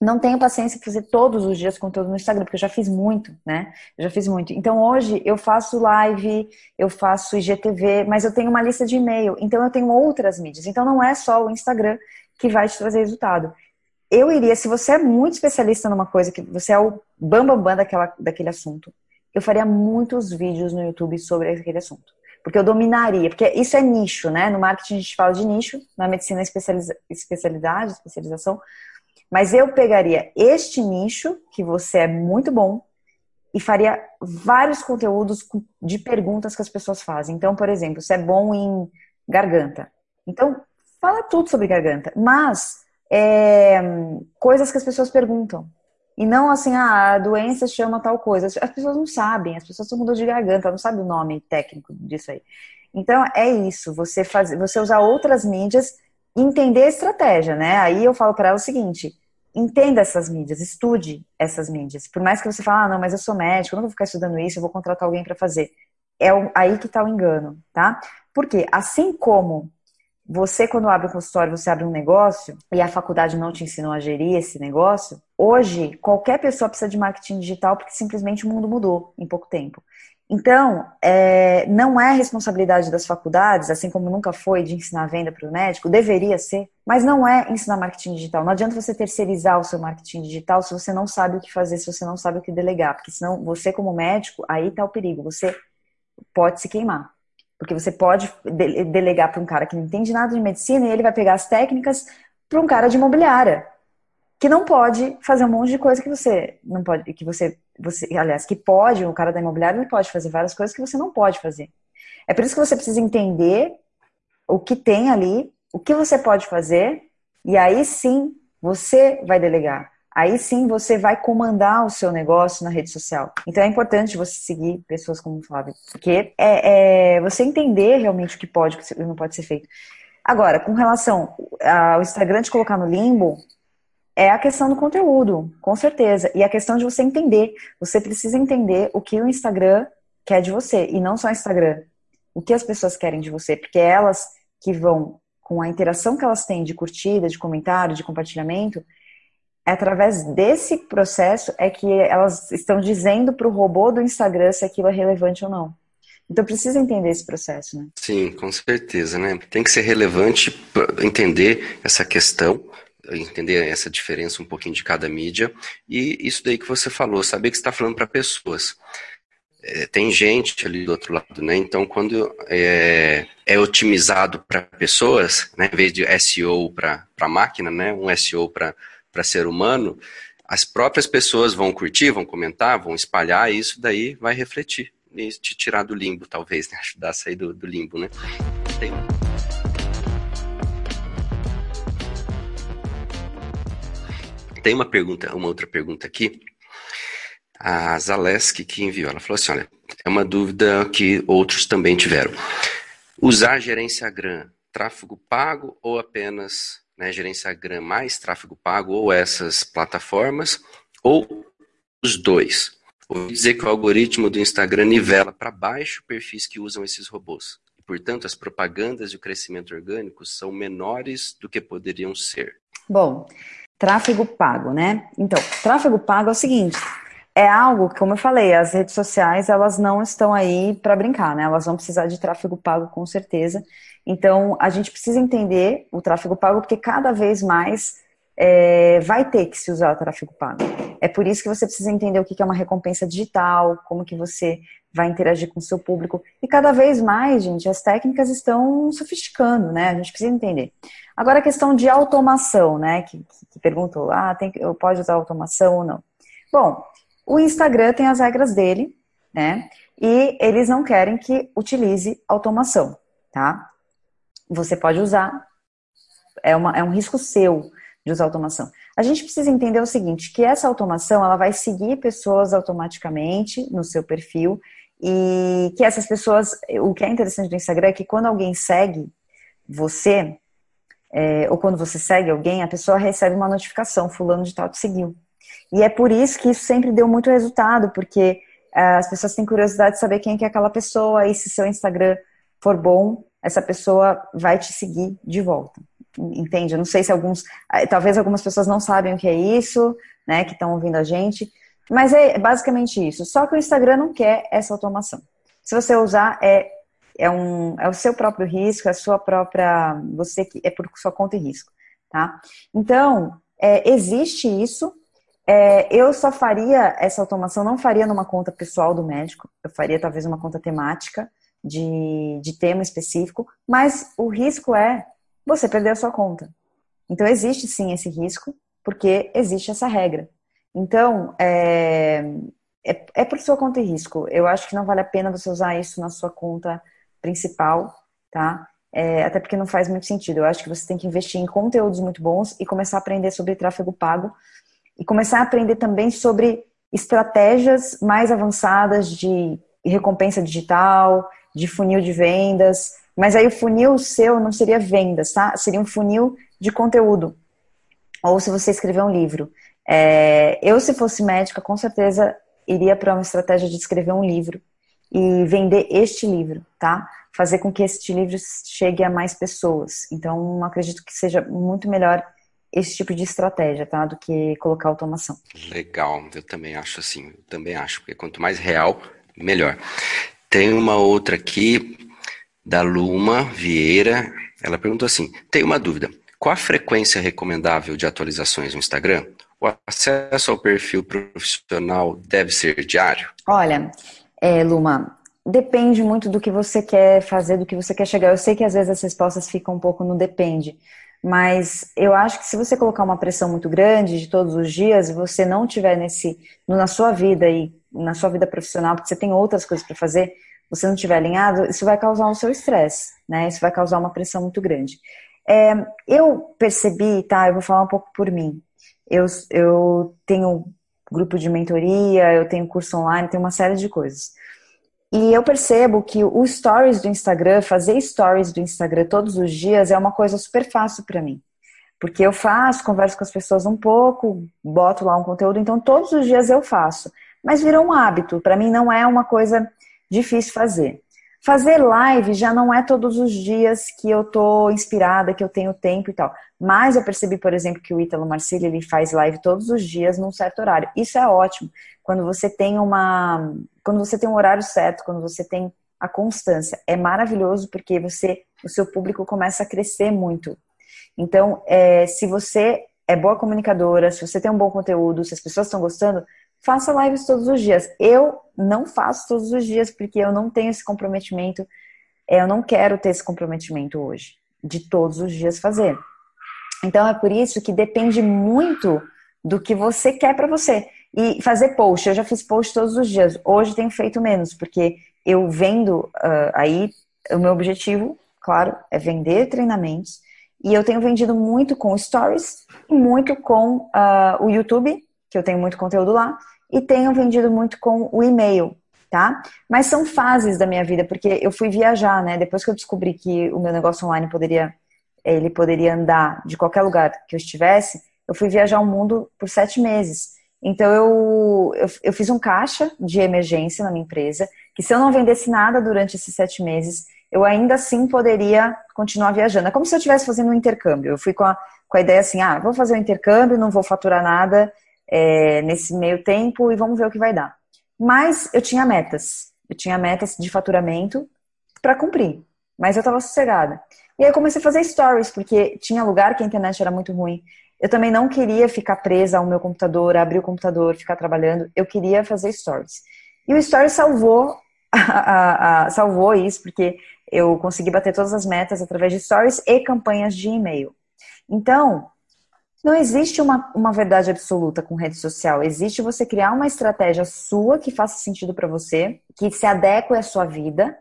não tenho paciência para fazer todos os dias conteúdo no Instagram, porque eu já fiz muito, né? Eu já fiz muito. Então hoje eu faço live, eu faço IGTV, mas eu tenho uma lista de e-mail, então eu tenho outras mídias. Então não é só o Instagram que vai te trazer resultado. Eu iria, se você é muito especialista numa coisa, que você é o bambambam bam, bam daquela, daquele assunto, eu faria muitos vídeos no YouTube sobre aquele assunto. Porque eu dominaria, porque isso é nicho, né? No marketing a gente fala de nicho, na medicina especializa, especialidade, especialização. Mas eu pegaria este nicho, que você é muito bom, e faria vários conteúdos de perguntas que as pessoas fazem. Então, por exemplo, você é bom em garganta. Então, fala tudo sobre garganta, mas é, coisas que as pessoas perguntam. E não assim, ah, a doença chama tal coisa. As pessoas não sabem, as pessoas estão com dor de garganta, não sabem o nome técnico disso aí. Então é isso, você fazer, você usar outras mídias entender a estratégia, né? Aí eu falo para ela o seguinte: entenda essas mídias, estude essas mídias. Por mais que você fale, ah, não, mas eu sou médico, eu não vou ficar estudando isso, eu vou contratar alguém para fazer. É aí que está o engano, tá? Porque assim como você, quando abre um consultório, você abre um negócio e a faculdade não te ensinou a gerir esse negócio. Hoje, qualquer pessoa precisa de marketing digital porque simplesmente o mundo mudou em pouco tempo. Então, é, não é responsabilidade das faculdades, assim como nunca foi de ensinar venda para o médico, deveria ser, mas não é ensinar marketing digital. Não adianta você terceirizar o seu marketing digital se você não sabe o que fazer, se você não sabe o que delegar, porque senão você, como médico, aí está o perigo, você pode se queimar. Porque você pode delegar para um cara que não entende nada de medicina e ele vai pegar as técnicas para um cara de imobiliária que não pode fazer um monte de coisa que você não pode, que você, você, aliás, que pode, o cara da imobiliária ele pode fazer várias coisas que você não pode fazer. É por isso que você precisa entender o que tem ali, o que você pode fazer, e aí sim você vai delegar aí sim você vai comandar o seu negócio na rede social. Então é importante você seguir pessoas como o Flávio, porque é, é você entender realmente o que pode e o que não pode ser feito. Agora, com relação ao Instagram te colocar no limbo, é a questão do conteúdo, com certeza. E a questão de você entender. Você precisa entender o que o Instagram quer de você, e não só o Instagram. O que as pessoas querem de você, porque elas que vão, com a interação que elas têm de curtida, de comentário, de compartilhamento, é através desse processo é que elas estão dizendo para o robô do Instagram se aquilo é relevante ou não. Então precisa entender esse processo, né? Sim, com certeza, né? Tem que ser relevante entender essa questão, entender essa diferença um pouquinho de cada mídia e isso daí que você falou, saber que você está falando para pessoas. É, tem gente ali do outro lado, né? Então, quando é, é otimizado para pessoas, né, em vez de SEO para máquina, né, um SEO para ser humano, as próprias pessoas vão curtir, vão comentar, vão espalhar, e isso daí vai refletir e te tirar do limbo, talvez, né? ajudar a sair do, do limbo, né? Tem... Tem uma pergunta, uma outra pergunta aqui. A Zaleski que enviou, ela falou assim, olha, é uma dúvida que outros também tiveram. Usar gerência GRAM, tráfego pago ou apenas né, gerência GRAM mais tráfego pago ou essas plataformas ou os dois? Ouvi dizer que o algoritmo do Instagram nivela para baixo perfis que usam esses robôs. Portanto, as propagandas e o crescimento orgânico são menores do que poderiam ser. Bom, tráfego pago, né? Então, tráfego pago é o seguinte: é algo que, como eu falei, as redes sociais elas não estão aí para brincar, né? Elas vão precisar de tráfego pago com certeza. Então, a gente precisa entender o tráfego pago porque cada vez mais é, vai ter que se usar o tráfego pago. É por isso que você precisa entender o que é uma recompensa digital, como que você vai interagir com o seu público. E cada vez mais, gente, as técnicas estão sofisticando, né? A gente precisa entender. Agora a questão de automação, né? Que, que perguntou, ah, tem, eu pode usar automação ou não? Bom, o Instagram tem as regras dele, né? E eles não querem que utilize automação, tá? Você pode usar, é, uma, é um risco seu de usar automação. A gente precisa entender o seguinte, que essa automação ela vai seguir pessoas automaticamente no seu perfil e que essas pessoas, o que é interessante do Instagram é que quando alguém segue você, é, ou quando você segue alguém, a pessoa recebe uma notificação, fulano de tal te seguiu. E é por isso que isso sempre deu muito resultado, porque é, as pessoas têm curiosidade de saber quem é aquela pessoa e se seu Instagram for bom, essa pessoa vai te seguir de volta entende? Eu não sei se alguns, ah, talvez algumas pessoas não sabem o que é isso, né, que estão ouvindo a gente, mas é basicamente isso. Só que o Instagram não quer essa automação. Se você usar, é, é, um, é o seu próprio risco, é a sua própria, você que é por sua conta e risco, tá? Então, é, existe isso. É, eu só faria essa automação, não faria numa conta pessoal do médico, eu faria talvez uma conta temática de, de tema específico, mas o risco é você perdeu a sua conta. Então, existe sim esse risco, porque existe essa regra. Então, é, é, é por sua conta e risco. Eu acho que não vale a pena você usar isso na sua conta principal, tá? É, até porque não faz muito sentido. Eu acho que você tem que investir em conteúdos muito bons e começar a aprender sobre tráfego pago e começar a aprender também sobre estratégias mais avançadas de recompensa digital, de funil de vendas, mas aí o funil seu não seria vendas, tá? Seria um funil de conteúdo. Ou se você escrever um livro. É, eu, se fosse médica, com certeza iria para uma estratégia de escrever um livro e vender este livro, tá? Fazer com que este livro chegue a mais pessoas. Então, acredito que seja muito melhor esse tipo de estratégia, tá? Do que colocar automação. Legal, eu também acho assim. Eu também acho, porque quanto mais real, melhor. Tem uma outra aqui, da Luma Vieira. Ela perguntou assim: tem uma dúvida. Qual a frequência recomendável de atualizações no Instagram? O acesso ao perfil profissional deve ser diário? Olha, é, Luma, depende muito do que você quer fazer, do que você quer chegar. Eu sei que às vezes as respostas ficam um pouco no depende, mas eu acho que se você colocar uma pressão muito grande de todos os dias, você não tiver nesse na sua vida e na sua vida profissional, porque você tem outras coisas para fazer, você não estiver alinhado, isso vai causar o seu estresse, né? Isso vai causar uma pressão muito grande. É, eu percebi, tá? Eu vou falar um pouco por mim. Eu, eu tenho grupo de mentoria, eu tenho curso online, tenho uma série de coisas. E eu percebo que o stories do Instagram, fazer stories do Instagram todos os dias é uma coisa super fácil para mim. Porque eu faço, converso com as pessoas um pouco, boto lá um conteúdo, então todos os dias eu faço. Mas virou um hábito, para mim não é uma coisa difícil fazer. Fazer live já não é todos os dias que eu tô inspirada, que eu tenho tempo e tal. Mas eu percebi, por exemplo, que o Ítalo Marcílio, ele faz live todos os dias num certo horário. Isso é ótimo. Quando você tem uma, quando você tem um horário certo, quando você tem a constância. É maravilhoso porque você, o seu público começa a crescer muito. Então, é, se você é boa comunicadora, se você tem um bom conteúdo, se as pessoas estão gostando, faça lives todos os dias. Eu não faço todos os dias porque eu não tenho esse comprometimento. É, eu não quero ter esse comprometimento hoje, de todos os dias fazer. Então é por isso que depende muito do que você quer para você. E fazer post, eu já fiz post todos os dias. Hoje tenho feito menos, porque eu vendo uh, aí, o meu objetivo, claro, é vender treinamentos. E eu tenho vendido muito com stories e muito com uh, o YouTube, que eu tenho muito conteúdo lá, e tenho vendido muito com o e-mail, tá? Mas são fases da minha vida, porque eu fui viajar, né? Depois que eu descobri que o meu negócio online poderia, ele poderia andar de qualquer lugar que eu estivesse, eu fui viajar o mundo por sete meses. Então eu, eu, eu, fiz um caixa de emergência na minha empresa, que se eu não vendesse nada durante esses sete meses, eu ainda assim poderia continuar viajando. É como se eu estivesse fazendo um intercâmbio. Eu fui com a, com a ideia assim, ah, vou fazer um intercâmbio, não vou faturar nada é, nesse meio tempo e vamos ver o que vai dar. Mas eu tinha metas. Eu tinha metas de faturamento para cumprir. Mas eu estava sossegada. E aí eu comecei a fazer stories, porque tinha lugar que a internet era muito ruim. Eu também não queria ficar presa ao meu computador, abrir o computador, ficar trabalhando. Eu queria fazer stories. E o stories salvou, salvou isso, porque eu consegui bater todas as metas através de stories e campanhas de e-mail. Então, não existe uma, uma verdade absoluta com rede social. Existe você criar uma estratégia sua que faça sentido para você, que se adeque à sua vida,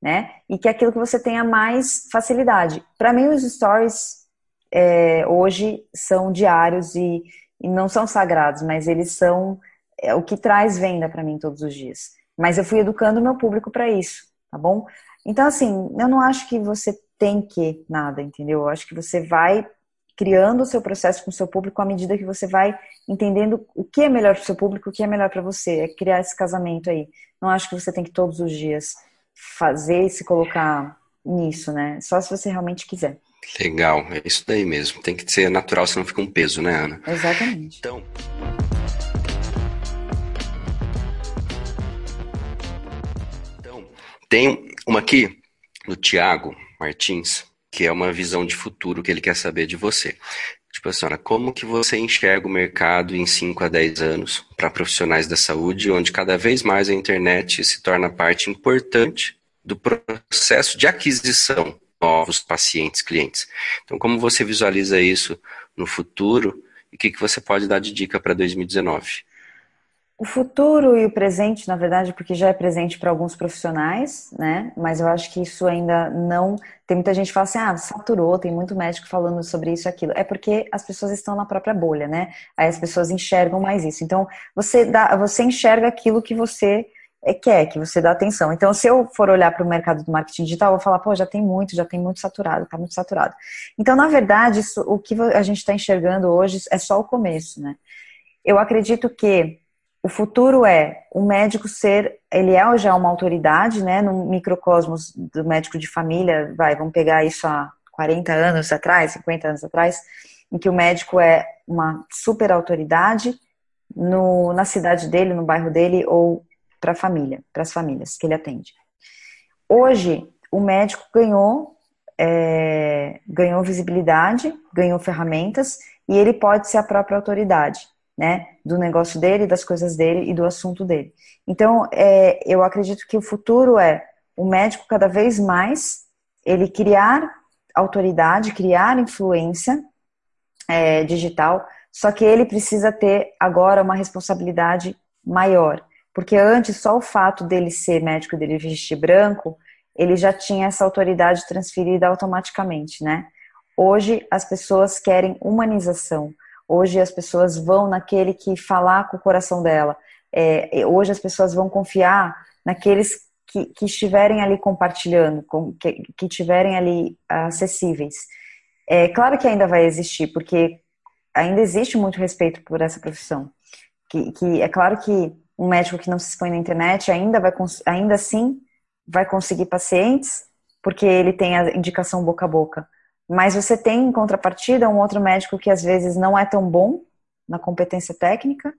né? E que é aquilo que você tenha mais facilidade. Para mim, os stories é, hoje são diários e, e, não são sagrados, mas eles são é, o que traz venda para mim todos os dias. Mas eu fui educando o meu público para isso, tá bom? Então, assim, eu não acho que você tem que nada, entendeu? Eu acho que você vai criando o seu processo com o seu público à medida que você vai entendendo o que é melhor para o seu público, o que é melhor para você. É criar esse casamento aí. Não acho que você tem que todos os dias fazer e se colocar nisso, né? Só se você realmente quiser. Legal, é isso daí mesmo. Tem que ser natural, senão fica um peso, né, Ana? Exatamente. Então. Então, tem uma aqui do Tiago Martins, que é uma visão de futuro que ele quer saber de você. Tipo assim, como que você enxerga o mercado em 5 a 10 anos para profissionais da saúde, onde cada vez mais a internet se torna parte importante do processo de aquisição novos pacientes, clientes. Então, como você visualiza isso no futuro e o que, que você pode dar de dica para 2019? O futuro e o presente, na verdade, porque já é presente para alguns profissionais, né? Mas eu acho que isso ainda não. Tem muita gente que fala assim, ah, saturou, tem muito médico falando sobre isso e aquilo. É porque as pessoas estão na própria bolha, né? Aí as pessoas enxergam mais isso. Então, você, dá, você enxerga aquilo que você é, quer, que você dá atenção. Então, se eu for olhar para o mercado do marketing digital, eu vou falar, pô, já tem muito, já tem muito saturado, está muito saturado. Então, na verdade, isso, o que a gente está enxergando hoje é só o começo, né? Eu acredito que o futuro é o médico ser, ele é já uma autoridade, né, no microcosmos do médico de família, vai, vamos pegar isso há 40 anos atrás, 50 anos atrás, em que o médico é uma super autoridade no, na cidade dele, no bairro dele, ou para a família, para as famílias que ele atende. Hoje, o médico ganhou, é, ganhou visibilidade, ganhou ferramentas e ele pode ser a própria autoridade, né, do negócio dele, das coisas dele e do assunto dele. Então, é, eu acredito que o futuro é o médico cada vez mais ele criar autoridade, criar influência é, digital, só que ele precisa ter agora uma responsabilidade maior. Porque antes, só o fato dele ser médico dele vestir branco, ele já tinha essa autoridade transferida automaticamente, né? Hoje as pessoas querem humanização. Hoje as pessoas vão naquele que falar com o coração dela. É, hoje as pessoas vão confiar naqueles que, que estiverem ali compartilhando, com, que, que estiverem ali acessíveis. É claro que ainda vai existir, porque ainda existe muito respeito por essa profissão. Que, que é claro que um médico que não se expõe na internet ainda vai ainda assim vai conseguir pacientes porque ele tem a indicação boca a boca. Mas você tem em contrapartida um outro médico que às vezes não é tão bom na competência técnica,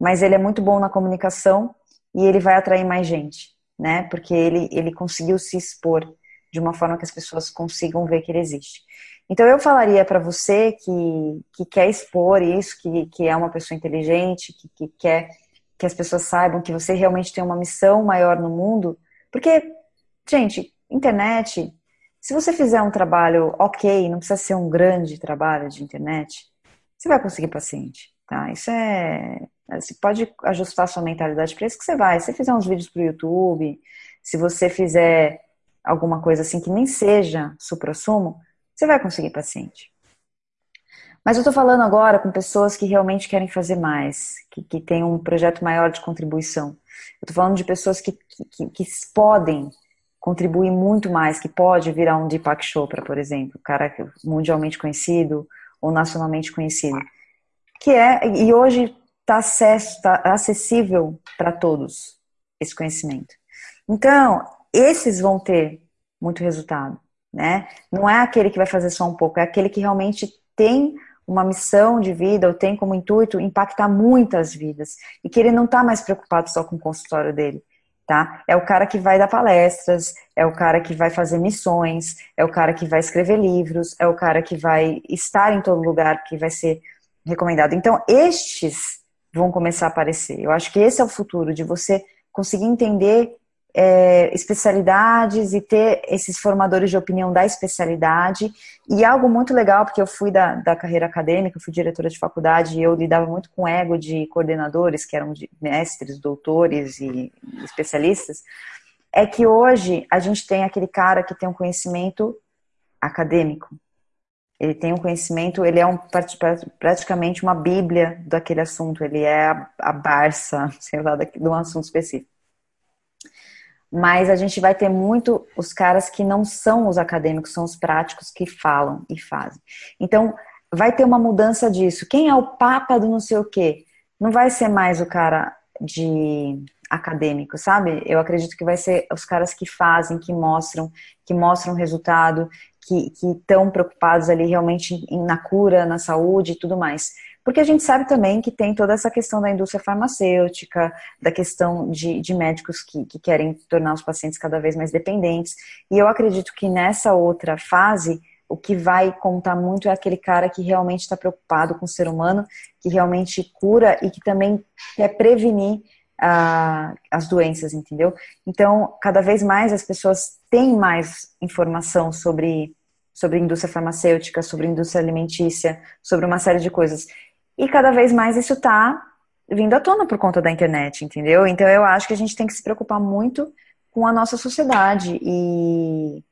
mas ele é muito bom na comunicação e ele vai atrair mais gente. né? Porque ele, ele conseguiu se expor de uma forma que as pessoas consigam ver que ele existe. Então eu falaria para você que, que quer expor isso, que, que é uma pessoa inteligente, que, que quer que as pessoas saibam que você realmente tem uma missão maior no mundo, porque, gente, internet, se você fizer um trabalho ok, não precisa ser um grande trabalho de internet, você vai conseguir paciente, tá? Isso é. Você pode ajustar sua mentalidade para isso que você vai. Se você fizer uns vídeos para o YouTube, se você fizer alguma coisa assim que nem seja supra-sumo, você vai conseguir paciente. Mas eu estou falando agora com pessoas que realmente querem fazer mais, que, que têm um projeto maior de contribuição. Eu estou falando de pessoas que, que, que, podem contribuir muito mais, que pode virar um Deepak Chopra, por exemplo, cara mundialmente conhecido ou nacionalmente conhecido. Que é, e hoje está tá acessível para todos esse conhecimento. Então, esses vão ter muito resultado, né? Não é aquele que vai fazer só um pouco, é aquele que realmente tem uma missão de vida ou tem como intuito impactar muitas vidas e que ele não está mais preocupado só com o consultório dele, tá? É o cara que vai dar palestras, é o cara que vai fazer missões, é o cara que vai escrever livros, é o cara que vai estar em todo lugar que vai ser recomendado. Então, estes vão começar a aparecer. Eu acho que esse é o futuro de você conseguir entender é, especialidades e ter esses formadores de opinião da especialidade. E algo muito legal, porque eu fui da, da carreira acadêmica, fui diretora de faculdade e eu lidava muito com ego de coordenadores, que eram mestres, doutores e especialistas, é que hoje a gente tem aquele cara que tem um conhecimento acadêmico. Ele tem um conhecimento, ele é um, praticamente uma bíblia daquele assunto, ele é a, a Barça, sei lá, de um assunto específico mas a gente vai ter muito os caras que não são os acadêmicos, são os práticos que falam e fazem. Então, vai ter uma mudança disso. Quem é o papa do não sei o quê? Não vai ser mais o cara de acadêmico, sabe? Eu acredito que vai ser os caras que fazem, que mostram, que mostram resultado, que estão preocupados ali realmente na cura, na saúde e tudo mais. Porque a gente sabe também que tem toda essa questão da indústria farmacêutica, da questão de, de médicos que, que querem tornar os pacientes cada vez mais dependentes. E eu acredito que nessa outra fase, o que vai contar muito é aquele cara que realmente está preocupado com o ser humano, que realmente cura e que também quer prevenir uh, as doenças, entendeu? Então, cada vez mais as pessoas têm mais informação sobre, sobre indústria farmacêutica, sobre indústria alimentícia, sobre uma série de coisas. E cada vez mais isso está vindo à tona por conta da internet, entendeu? Então eu acho que a gente tem que se preocupar muito com a nossa sociedade. E,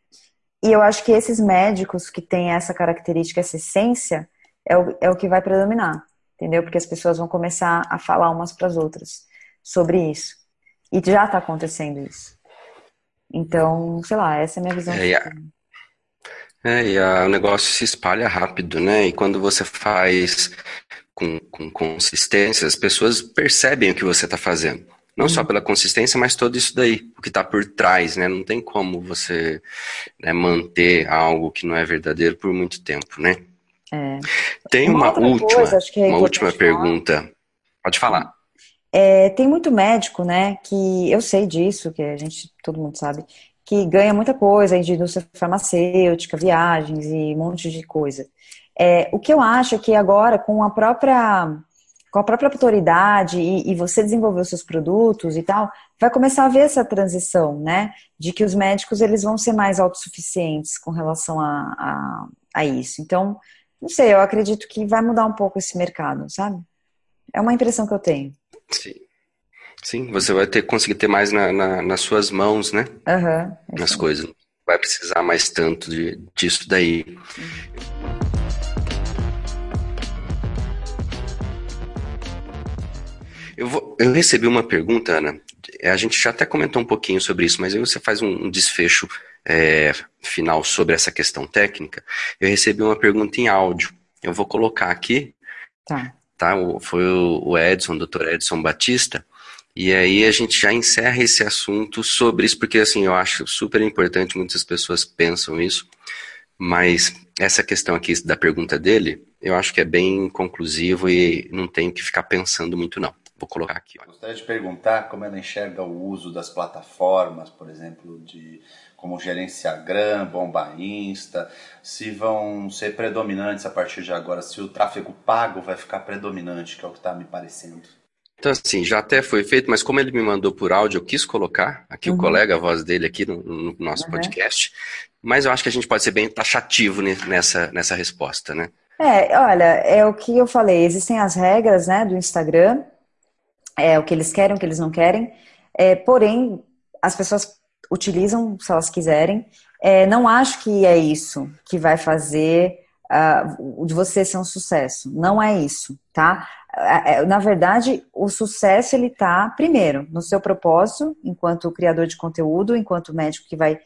e eu acho que esses médicos que têm essa característica, essa essência, é o, é o que vai predominar, entendeu? Porque as pessoas vão começar a falar umas para as outras sobre isso. E já está acontecendo isso. Então, sei lá, essa é a minha visão. É, é, e a, o negócio se espalha rápido, né? E quando você faz com, com consistência, as pessoas percebem o que você está fazendo. Não uhum. só pela consistência, mas todo isso daí, o que está por trás, né? Não tem como você né, manter algo que não é verdadeiro por muito tempo, né? É. Tem uma, uma última, coisa, é uma última pergunta. Pode falar. É, tem muito médico, né, que eu sei disso, que a gente, todo mundo sabe, que ganha muita coisa de indústria farmacêutica, viagens e um monte de coisa. É, o que eu acho é que agora, com a própria com a própria autoridade e, e, você desenvolver os seus produtos e tal, vai começar a ver essa transição, né? De que os médicos eles vão ser mais autossuficientes com relação a, a, a isso. Então, não sei, eu acredito que vai mudar um pouco esse mercado, sabe? É uma impressão que eu tenho. Sim. Sim, você vai ter conseguir ter mais na, na, nas suas mãos, né? Uhum, nas coisas. Vai precisar mais tanto de, disso daí. Uhum. Eu, vou, eu recebi uma pergunta, Ana. A gente já até comentou um pouquinho sobre isso, mas aí você faz um, um desfecho é, final sobre essa questão técnica. Eu recebi uma pergunta em áudio. Eu vou colocar aqui. Tá. tá? Foi o Edson, o Dr. Edson Batista. E aí a gente já encerra esse assunto sobre isso, porque assim, eu acho super importante, muitas pessoas pensam isso, mas essa questão aqui da pergunta dele, eu acho que é bem conclusivo e não tem que ficar pensando muito não. Vou colocar aqui. Ó. Gostaria de perguntar como ela enxerga o uso das plataformas, por exemplo, de como gerenciagram, bomba insta, se vão ser predominantes a partir de agora, se o tráfego pago vai ficar predominante, que é o que está me parecendo. Então, assim, já até foi feito, mas como ele me mandou por áudio, eu quis colocar aqui uhum. o colega, a voz dele aqui no, no nosso uhum. podcast, mas eu acho que a gente pode ser bem taxativo nessa, nessa resposta, né? É, olha, é o que eu falei, existem as regras, né, do Instagram, é o que eles querem, o que eles não querem, é, porém, as pessoas utilizam se elas quiserem, é, não acho que é isso que vai fazer uh, de você ser um sucesso. Não é isso, tá? É, na verdade, o sucesso ele está primeiro no seu propósito, enquanto criador de conteúdo, enquanto médico que vai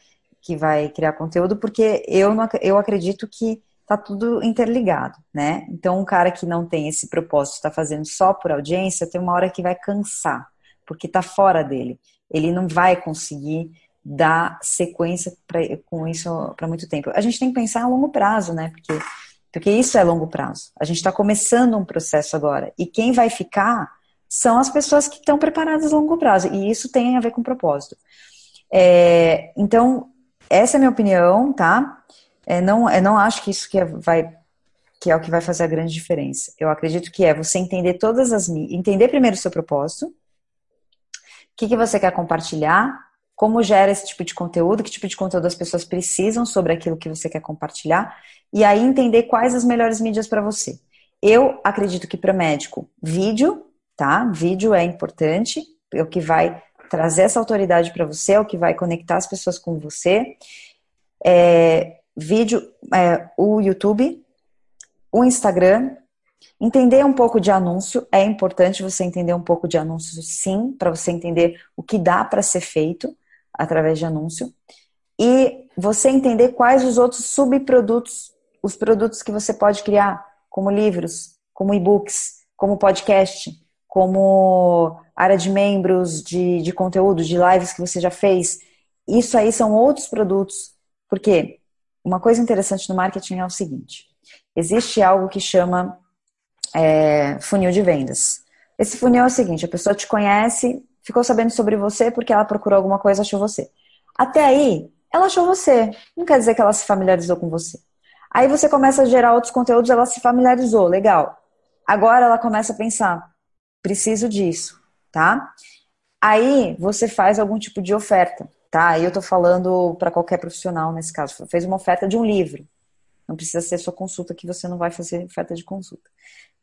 que vai criar conteúdo, porque eu não, eu acredito que tá tudo interligado, né? Então, um cara que não tem esse propósito, está fazendo só por audiência, tem uma hora que vai cansar, porque tá fora dele. Ele não vai conseguir dar sequência pra, com isso para muito tempo. A gente tem que pensar a longo prazo, né? Porque, porque isso é longo prazo. A gente está começando um processo agora. E quem vai ficar são as pessoas que estão preparadas a longo prazo. E isso tem a ver com propósito. É, então, essa é a minha opinião, tá? É, não, eu não acho que isso que é, vai que é o que vai fazer a grande diferença. Eu acredito que é você entender todas as entender primeiro o seu propósito, o que, que você quer compartilhar, como gera esse tipo de conteúdo, que tipo de conteúdo as pessoas precisam sobre aquilo que você quer compartilhar, e aí entender quais as melhores mídias para você. Eu acredito que para médico, vídeo, tá? Vídeo é importante, é o que vai trazer essa autoridade para você, é o que vai conectar as pessoas com você. É, vídeo, é, o YouTube, o Instagram, entender um pouco de anúncio, é importante você entender um pouco de anúncio, sim, para você entender o que dá para ser feito através de anúncio. E você entender quais os outros subprodutos, os produtos que você pode criar, como livros, como e-books, como podcast, como área de membros, de, de conteúdo, de lives que você já fez. Isso aí são outros produtos. Porque uma coisa interessante no marketing é o seguinte: existe algo que chama é, funil de vendas. Esse funil é o seguinte: a pessoa te conhece, ficou sabendo sobre você porque ela procurou alguma coisa, achou você. Até aí, ela achou você. Não quer dizer que ela se familiarizou com você. Aí você começa a gerar outros conteúdos, ela se familiarizou, legal. Agora ela começa a pensar, preciso disso, tá? Aí você faz algum tipo de oferta, tá? Aí eu tô falando para qualquer profissional nesse caso, fez uma oferta de um livro. Não precisa ser sua consulta que você não vai fazer oferta de consulta.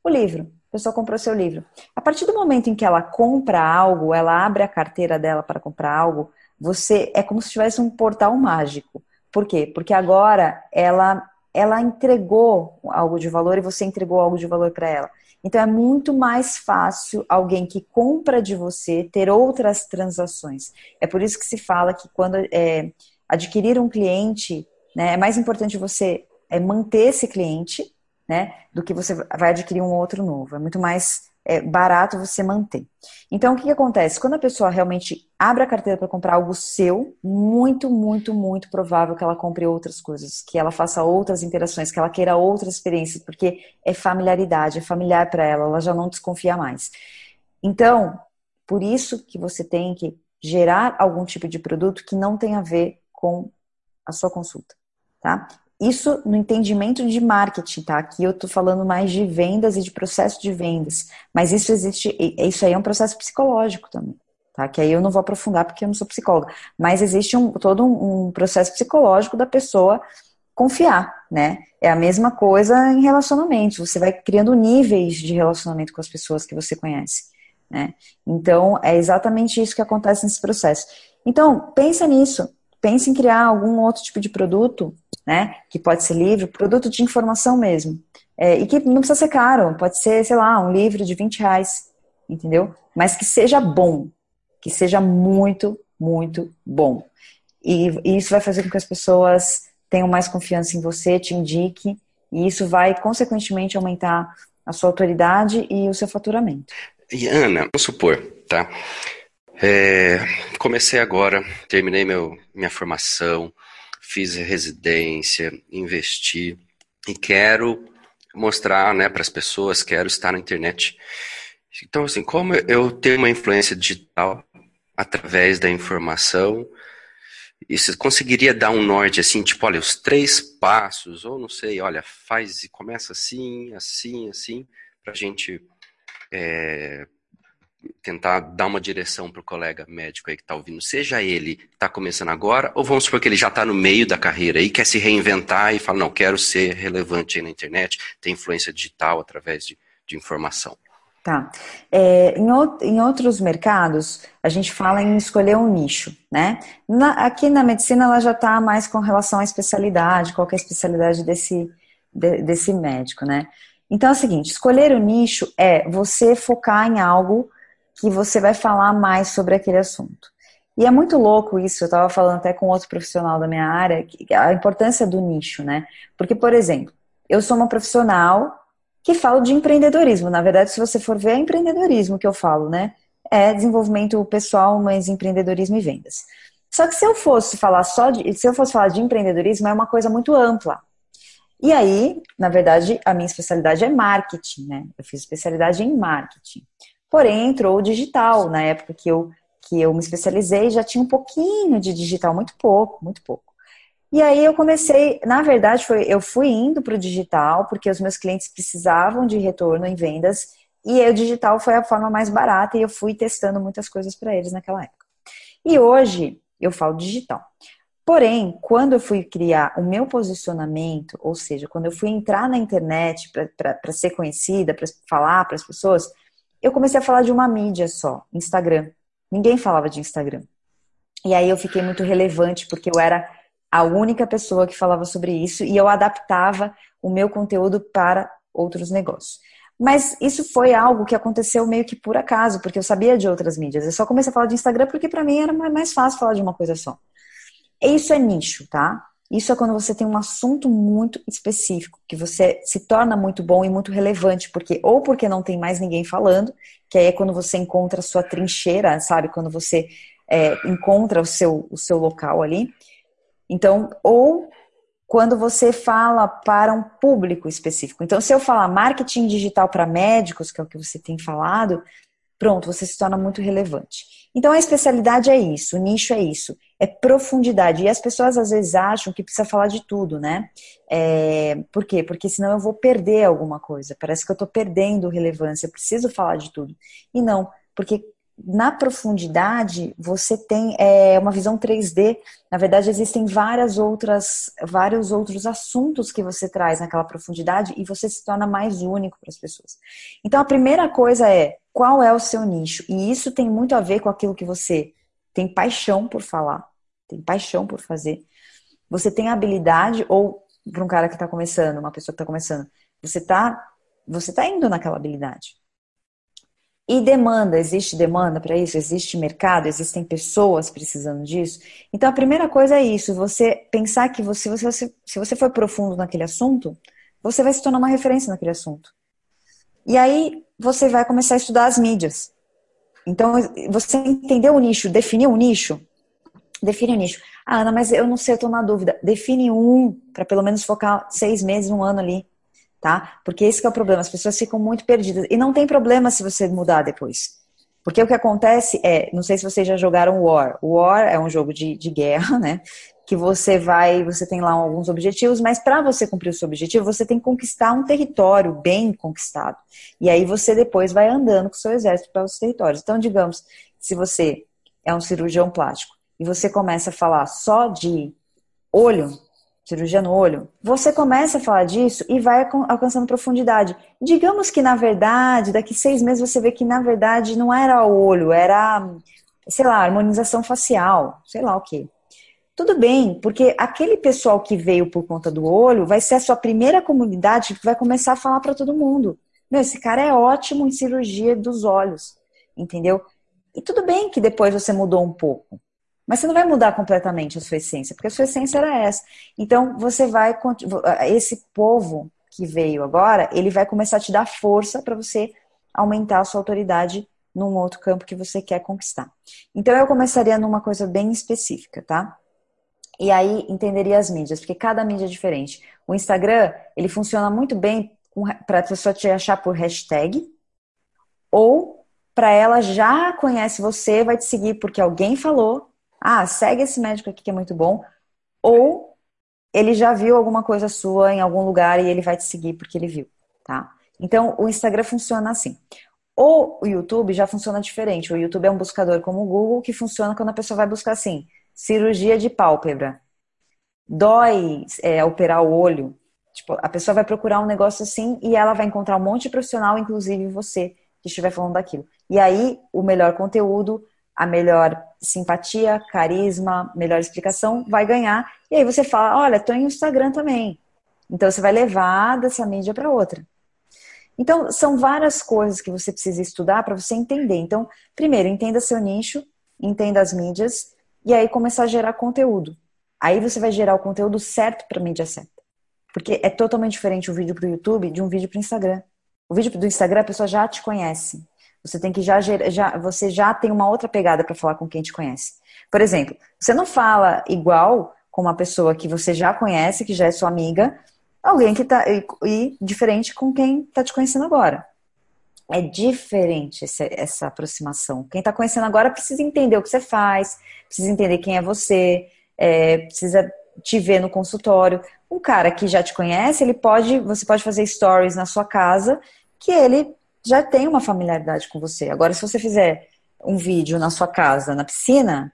O livro. A pessoa comprou seu livro. A partir do momento em que ela compra algo, ela abre a carteira dela para comprar algo, você é como se tivesse um portal mágico. Por quê? Porque agora ela ela entregou algo de valor e você entregou algo de valor para ela. Então é muito mais fácil alguém que compra de você ter outras transações. É por isso que se fala que quando é, adquirir um cliente, né, é mais importante você é, manter esse cliente né? Do que você vai adquirir um outro novo. É muito mais é, barato você manter. Então, o que, que acontece? Quando a pessoa realmente abre a carteira para comprar algo seu, muito, muito, muito provável que ela compre outras coisas, que ela faça outras interações, que ela queira outras experiências, porque é familiaridade, é familiar para ela, ela já não desconfia mais. Então, por isso que você tem que gerar algum tipo de produto que não tem a ver com a sua consulta, tá? Isso no entendimento de marketing, tá? Aqui eu tô falando mais de vendas e de processo de vendas. Mas isso existe, isso aí é um processo psicológico também, tá? Que aí eu não vou aprofundar porque eu não sou psicóloga. Mas existe um, todo um, um processo psicológico da pessoa confiar, né? É a mesma coisa em relacionamento. Você vai criando níveis de relacionamento com as pessoas que você conhece, né? Então, é exatamente isso que acontece nesse processo. Então, pensa nisso. Pense em criar algum outro tipo de produto né? Que pode ser livro, produto de informação mesmo. É, e que não precisa ser caro, pode ser, sei lá, um livro de 20 reais, entendeu? Mas que seja bom, que seja muito, muito bom. E, e isso vai fazer com que as pessoas tenham mais confiança em você, te indique, e isso vai, consequentemente, aumentar a sua autoridade e o seu faturamento. E Ana, vamos supor, tá? É, comecei agora, terminei meu, minha formação, fiz residência, investi e quero mostrar né, para as pessoas, quero estar na internet. Então, assim, como eu tenho uma influência digital através da informação, você conseguiria dar um norte assim, tipo, olha, os três passos, ou não sei, olha, faz e começa assim, assim, assim, para a gente é, tentar dar uma direção para o colega médico aí que está ouvindo, seja ele está começando agora, ou vamos supor que ele já está no meio da carreira e quer se reinventar e fala, não, quero ser relevante aí na internet, ter influência digital através de, de informação. Tá. É, em, em, outros mercados, a gente fala em escolher um nicho, né? Na, aqui na medicina, ela já está mais com relação à especialidade, qual é a especialidade desse, de, desse médico, né? Então é o seguinte, escolher o nicho é você focar em algo que você vai falar mais sobre aquele assunto. E é muito louco isso, eu estava falando até com outro profissional da minha área, a importância do nicho, né? Porque, por exemplo, eu sou uma profissional que falo de empreendedorismo. Na verdade, se você for ver, é empreendedorismo que eu falo, né? É desenvolvimento pessoal, mas empreendedorismo e vendas. Só que se eu fosse falar só de, se eu fosse falar de empreendedorismo, é uma coisa muito ampla. E aí, na verdade, a minha especialidade é marketing, né? Eu fiz especialidade em marketing. Porém, entrou o digital. Na época que eu, que eu me especializei, já tinha um pouquinho de digital, muito pouco, muito pouco. E aí eu comecei, na verdade, foi, eu fui indo para o digital, porque os meus clientes precisavam de retorno em vendas, e o digital foi a forma mais barata, e eu fui testando muitas coisas para eles naquela época. E hoje eu falo digital. Porém, quando eu fui criar o meu posicionamento, ou seja, quando eu fui entrar na internet para ser conhecida, para falar para as pessoas, eu comecei a falar de uma mídia só, Instagram. Ninguém falava de Instagram. E aí eu fiquei muito relevante porque eu era a única pessoa que falava sobre isso e eu adaptava o meu conteúdo para outros negócios. Mas isso foi algo que aconteceu meio que por acaso, porque eu sabia de outras mídias. Eu só comecei a falar de Instagram porque para mim era mais fácil falar de uma coisa só. Isso é nicho, tá? Isso é quando você tem um assunto muito específico, que você se torna muito bom e muito relevante, porque ou porque não tem mais ninguém falando, que aí é quando você encontra a sua trincheira, sabe? Quando você é, encontra o seu, o seu local ali. Então, ou quando você fala para um público específico. Então, se eu falar marketing digital para médicos, que é o que você tem falado, pronto, você se torna muito relevante. Então a especialidade é isso, o nicho é isso, é profundidade. E as pessoas às vezes acham que precisa falar de tudo, né? É, por quê? Porque senão eu vou perder alguma coisa. Parece que eu estou perdendo relevância, eu preciso falar de tudo. E não, porque na profundidade você tem é, uma visão 3D. Na verdade, existem várias outras, vários outros assuntos que você traz naquela profundidade e você se torna mais único para as pessoas. Então, a primeira coisa é qual é o seu nicho? E isso tem muito a ver com aquilo que você tem paixão por falar, tem paixão por fazer. Você tem habilidade, ou para um cara que está começando, uma pessoa que está começando, você está você tá indo naquela habilidade. E demanda, existe demanda para isso? Existe mercado? Existem pessoas precisando disso? Então a primeira coisa é isso, você pensar que você, se você, se você for profundo naquele assunto, você vai se tornar uma referência naquele assunto. E aí você vai começar a estudar as mídias. Então, você entendeu o nicho, definiu o nicho? Define o nicho. Ah, Ana, mas eu não sei, eu estou na dúvida. Define um, para pelo menos focar seis meses, um ano ali, tá? Porque esse é o problema, as pessoas ficam muito perdidas. E não tem problema se você mudar depois. Porque o que acontece é, não sei se vocês já jogaram War. War é um jogo de, de guerra, né? Que você vai, você tem lá alguns objetivos, mas para você cumprir o seu objetivo, você tem que conquistar um território bem conquistado. E aí você depois vai andando com o seu exército para os territórios. Então, digamos, se você é um cirurgião plástico e você começa a falar só de olho, cirurgia no olho, você começa a falar disso e vai alcançando profundidade. Digamos que, na verdade, daqui seis meses você vê que, na verdade, não era olho, era, sei lá, harmonização facial, sei lá o quê. Tudo bem, porque aquele pessoal que veio por conta do olho vai ser a sua primeira comunidade que vai começar a falar para todo mundo. Meu, esse cara é ótimo em cirurgia dos olhos, entendeu? E tudo bem que depois você mudou um pouco, mas você não vai mudar completamente a sua essência, porque a sua essência era essa. Então você vai esse povo que veio agora, ele vai começar a te dar força para você aumentar a sua autoridade num outro campo que você quer conquistar. Então eu começaria numa coisa bem específica, tá? E aí entenderia as mídias, porque cada mídia é diferente. O Instagram, ele funciona muito bem para a pessoa te achar por hashtag, Ou para ela já conhece você, vai te seguir porque alguém falou, ah, segue esse médico aqui que é muito bom, ou ele já viu alguma coisa sua em algum lugar e ele vai te seguir porque ele viu, tá? Então, o Instagram funciona assim. O YouTube já funciona diferente. O YouTube é um buscador como o Google que funciona quando a pessoa vai buscar assim, cirurgia de pálpebra. Dói é, operar o olho. Tipo, a pessoa vai procurar um negócio assim e ela vai encontrar um monte de profissional, inclusive você, que estiver falando daquilo. E aí, o melhor conteúdo, a melhor simpatia, carisma, melhor explicação vai ganhar. E aí você fala: olha, tô em Instagram também. Então você vai levar dessa mídia para outra. Então, são várias coisas que você precisa estudar para você entender. Então, primeiro, entenda seu nicho, entenda as mídias, e aí começar a gerar conteúdo. Aí você vai gerar o conteúdo certo para a mídia certa. Porque é totalmente diferente o vídeo para o YouTube de um vídeo para o Instagram. O vídeo do Instagram a pessoa já te conhece. Você tem que já, já você já tem uma outra pegada para falar com quem te conhece. Por exemplo, você não fala igual com uma pessoa que você já conhece, que já é sua amiga, alguém que tá. E, e diferente com quem está te conhecendo agora. É diferente essa, aproximação. Quem está conhecendo agora precisa entender o que você faz, precisa entender quem é você, é, precisa te ver no consultório. Um cara que já te conhece, ele pode, você pode fazer stories na sua casa, que ele já tem uma familiaridade com você. Agora, se você fizer um vídeo na sua casa, na piscina,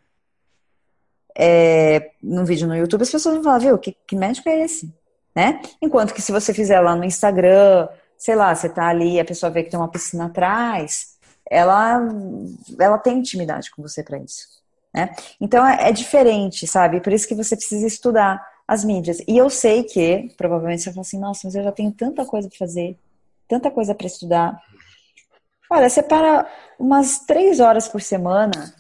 é, num vídeo no YouTube, as pessoas vão falar, viu, que, que médico é esse? né? Enquanto que se você fizer lá no Instagram, sei lá, você tá ali, a pessoa vê que tem uma piscina atrás, ela, ela tem intimidade com você para isso, né? Então é, é diferente, sabe? Por isso que você precisa estudar as mídias. E eu sei que, provavelmente você vai falar assim, nossa, mas eu já tenho tanta coisa para fazer, tanta coisa para estudar. Olha, separa umas três horas por semana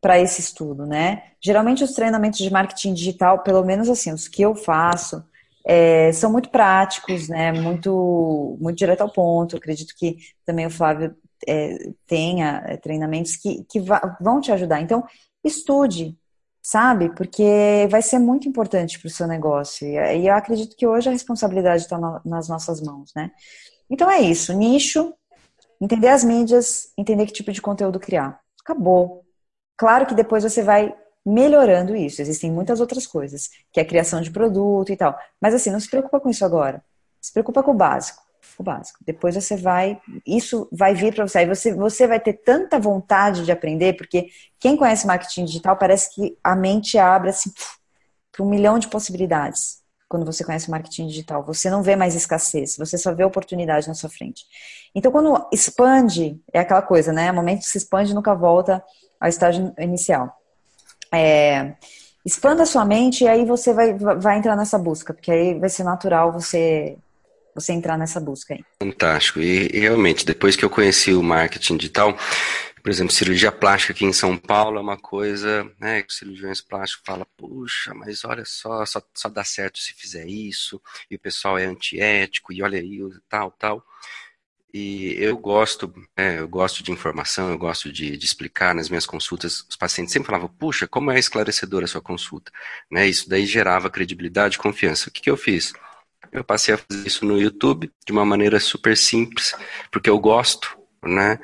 para esse estudo, né? Geralmente os treinamentos de marketing digital, pelo menos assim, os que eu faço, é, são muito práticos, né? Muito, muito direto ao ponto. acredito que também o Flávio é, tenha é, treinamentos que, que vão te ajudar. Então, estude, sabe? Porque vai ser muito importante para o seu negócio. E eu acredito que hoje a responsabilidade está nas nossas mãos, né? Então é isso. Nicho, entender as mídias, entender que tipo de conteúdo criar. Acabou. Claro que depois você vai melhorando isso. Existem muitas outras coisas, que é a criação de produto e tal. Mas assim, não se preocupa com isso agora. Se preocupa com o básico. O básico. Depois você vai, isso vai vir para você. Aí você, você vai ter tanta vontade de aprender, porque quem conhece marketing digital parece que a mente abre assim para um milhão de possibilidades quando você conhece marketing digital. Você não vê mais escassez, você só vê oportunidade na sua frente. Então, quando expande, é aquela coisa, né? O momento que se expande nunca volta ao estágio inicial. É, expanda sua mente e aí você vai, vai entrar nessa busca, porque aí vai ser natural você você entrar nessa busca aí. Fantástico. E, realmente, depois que eu conheci o marketing digital, por exemplo, cirurgia plástica aqui em São Paulo é uma coisa, né, que os cirurgiões plásticos falam, puxa, mas olha só, só, só dá certo se fizer isso, e o pessoal é antiético, e olha aí, tal, tal. E eu gosto, é, eu gosto de informação, eu gosto de, de, explicar nas minhas consultas. Os pacientes sempre falavam, puxa, como é esclarecedora a sua consulta. Né? Isso daí gerava credibilidade e confiança. O que, que eu fiz? Eu passei a fazer isso no YouTube de uma maneira super simples, porque eu gosto, né?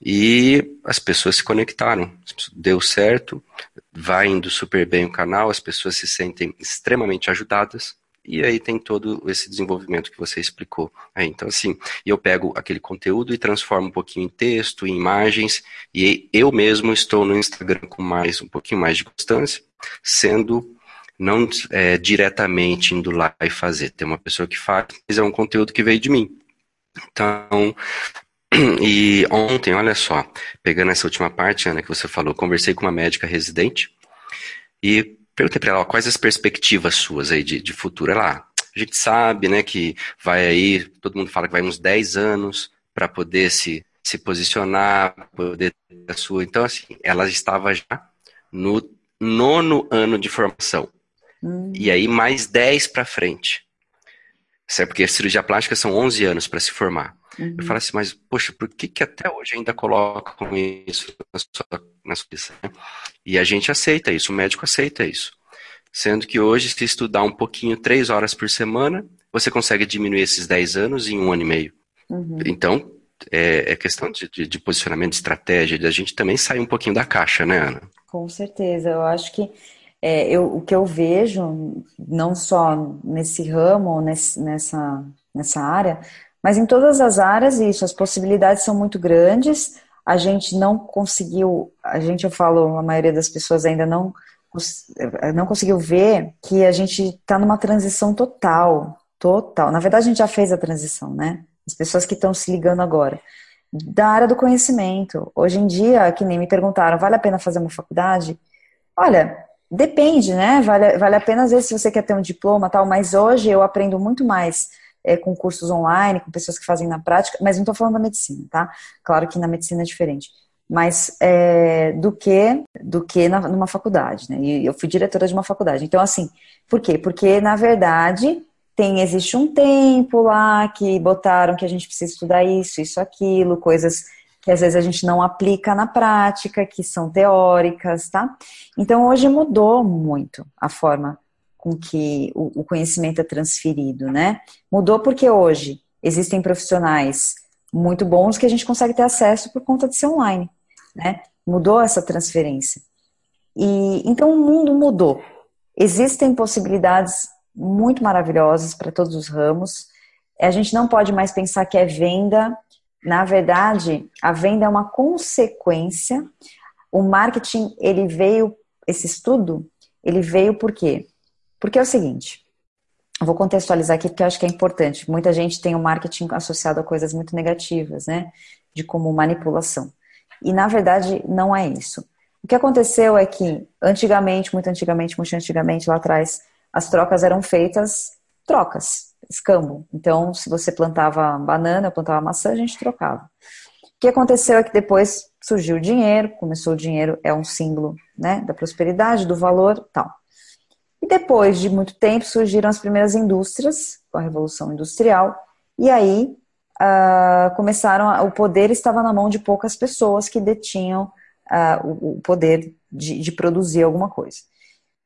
E as pessoas se conectaram, deu certo, vai indo super bem o canal, as pessoas se sentem extremamente ajudadas, e aí tem todo esse desenvolvimento que você explicou. Aí, então, assim, eu pego aquele conteúdo e transformo um pouquinho em texto, em imagens, e eu mesmo estou no Instagram com mais um pouquinho mais de constância, sendo não é, diretamente indo lá e fazer. Tem uma pessoa que faz, mas é um conteúdo que veio de mim. Então, e ontem, olha só, pegando essa última parte, Ana, que você falou, conversei com uma médica residente e Perguntei para ela, ó, quais as perspectivas suas aí de, de futuro? Ela, a gente sabe, né, que vai aí, todo mundo fala que vai uns 10 anos para poder se, se posicionar, poder ter a sua. Então, assim, ela estava já no nono ano de formação. Hum. E aí, mais 10 para frente. Certo? Porque cirurgia plástica são 11 anos para se formar. Uhum. Eu falo assim, mas, poxa, por que, que até hoje ainda colocam isso na sua, na sua lista? Né? E a gente aceita isso, o médico aceita isso. Sendo que hoje, se estudar um pouquinho, três horas por semana, você consegue diminuir esses 10 anos em um ano e meio. Uhum. Então, é, é questão de, de, de, posicionamento, de estratégia, de a gente também sair um pouquinho da caixa, né, Ana? Com certeza. Eu acho que é, eu, o que eu vejo, não só nesse ramo, nesse, nessa, nessa área, mas em todas as áreas, isso, as possibilidades são muito grandes. A gente não conseguiu, a gente, eu falo, a maioria das pessoas ainda não, não conseguiu ver que a gente está numa transição total, total. Na verdade, a gente já fez a transição, né? As pessoas que estão se ligando agora. Da área do conhecimento. Hoje em dia, que nem me perguntaram, vale a pena fazer uma faculdade? Olha, depende, né? Vale, vale a pena, às vezes, se você quer ter um diploma tal, mas hoje eu aprendo muito mais é, com cursos online, com pessoas que fazem na prática, mas não estou falando da medicina, tá? Claro que na medicina é diferente. Mas é, do que do que na, numa faculdade, né? E eu fui diretora de uma faculdade. Então, assim, por quê? Porque, na verdade, tem, existe um tempo lá que botaram que a gente precisa estudar isso, isso, aquilo, coisas que às vezes a gente não aplica na prática, que são teóricas, tá? Então hoje mudou muito a forma com que o, o conhecimento é transferido, né? Mudou porque hoje existem profissionais muito bons que a gente consegue ter acesso por conta de ser online, né? Mudou essa transferência. E então o mundo mudou. Existem possibilidades muito maravilhosas para todos os ramos. A gente não pode mais pensar que é venda. Na verdade, a venda é uma consequência. O marketing, ele veio, esse estudo, ele veio por quê? Porque é o seguinte, vou contextualizar aqui porque eu acho que é importante. Muita gente tem o marketing associado a coisas muito negativas, né? De como manipulação. E na verdade não é isso. O que aconteceu é que antigamente, muito antigamente, muito antigamente, lá atrás, as trocas eram feitas trocas, escambo. Então, se você plantava banana, eu plantava maçã, a gente trocava. O que aconteceu é que depois surgiu o dinheiro, começou o dinheiro, é um símbolo né, da prosperidade, do valor tal. E depois de muito tempo surgiram as primeiras indústrias, com a Revolução Industrial, e aí uh, começaram, a, o poder estava na mão de poucas pessoas que detinham uh, o, o, poder de, de produzir alguma coisa.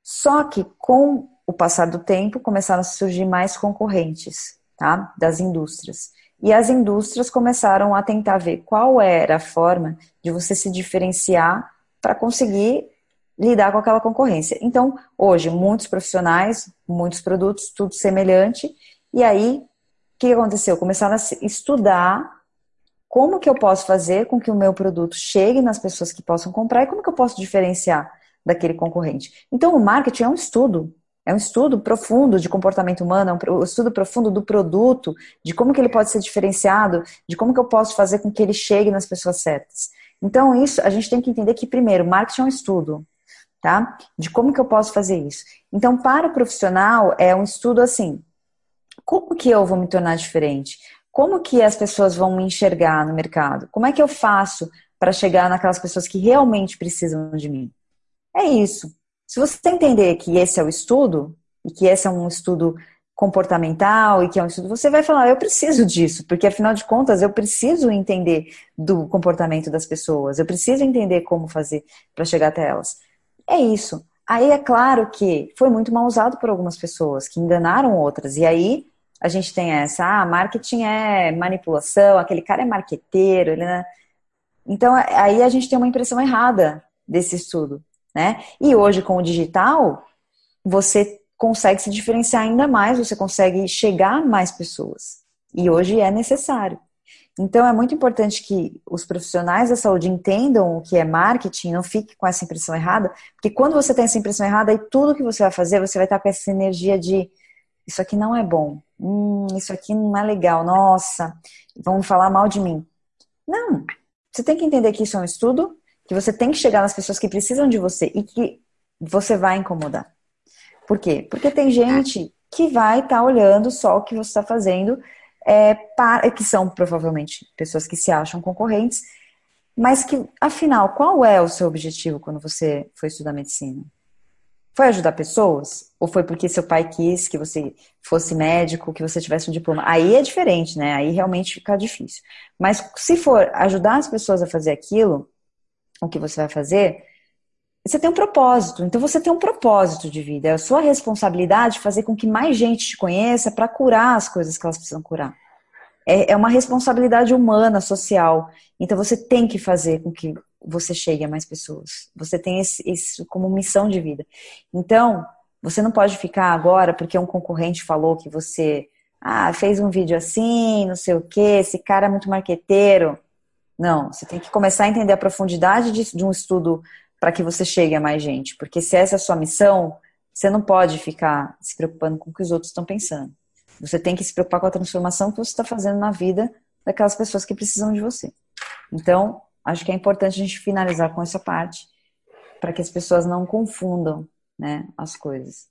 Só que com o passar do tempo, começaram a surgir mais concorrentes tá? das indústrias. E as indústrias começaram a tentar ver qual era a forma de você se diferenciar para conseguir lidar com aquela concorrência. Então, hoje, muitos profissionais, muitos produtos, tudo semelhante. E aí, o que aconteceu? Começaram a estudar como que eu posso fazer com que o meu produto chegue nas pessoas que possam comprar e como que eu posso diferenciar daquele concorrente. Então, o marketing é um estudo. É um estudo profundo de comportamento humano, é um estudo profundo do produto, de como que ele pode ser diferenciado, de como que eu posso fazer com que ele chegue nas pessoas certas. Então, isso, a gente tem que entender que, primeiro, marketing é um estudo, tá? De como que eu posso fazer isso. Então, para o profissional, é um estudo assim, como que eu vou me tornar diferente? Como que as pessoas vão me enxergar no mercado? Como é que eu faço para chegar naquelas pessoas que realmente precisam de mim? É isso. Se você entender que esse é o estudo, e que esse é um estudo comportamental e que é um estudo, você vai falar, eu preciso disso, porque afinal de contas eu preciso entender do comportamento das pessoas, eu preciso entender como fazer para chegar até elas. É isso. Aí é claro que foi muito mal usado por algumas pessoas que enganaram outras, e aí a gente tem essa, ah, marketing é manipulação, aquele cara é marqueteiro, ele é... Então aí a gente tem uma impressão errada desse estudo né? E hoje com o digital, você consegue se diferenciar ainda mais, você consegue chegar a mais pessoas. E hoje é necessário. Então é muito importante que os profissionais da saúde entendam o que é marketing, não fique com essa impressão errada, porque quando você tem essa impressão errada, aí tudo que você vai fazer, você vai estar com essa energia de isso aqui não é bom, hum, isso aqui não é legal, nossa, vão falar mal de mim. Não, você tem que entender que isso é um estudo, que você tem que chegar nas pessoas que precisam de você e que você vai incomodar. Por quê? Porque tem gente que vai estar tá olhando só o que você está fazendo, é, para, que são provavelmente pessoas que se acham concorrentes, mas que, afinal, qual é o seu objetivo quando você foi estudar medicina? Foi ajudar pessoas? Ou foi porque seu pai quis que você fosse médico, que você tivesse um diploma? Aí é diferente, né? Aí realmente fica difícil. Mas se for ajudar as pessoas a fazer aquilo, o que você vai fazer, você tem um propósito. Então você tem um propósito de vida. É a sua responsabilidade fazer com que mais gente te conheça para curar as coisas que elas precisam curar. é, é uma responsabilidade humana, social. Então você tem que fazer com que você chegue a mais pessoas. Você tem isso como missão de vida. Então, você não pode ficar agora porque um concorrente falou que você ah, fez um vídeo assim, não sei o que, esse cara é muito marqueteiro. Não, você tem que começar a entender a profundidade de, de um estudo para que você chegue a mais gente. Porque se essa é a sua missão, você não pode ficar se preocupando com o que os outros estão pensando. Você tem que se preocupar com a transformação que você está fazendo na vida daquelas pessoas que precisam de você. Então, acho que é importante a gente finalizar com essa parte para que as pessoas não confundam né, as coisas.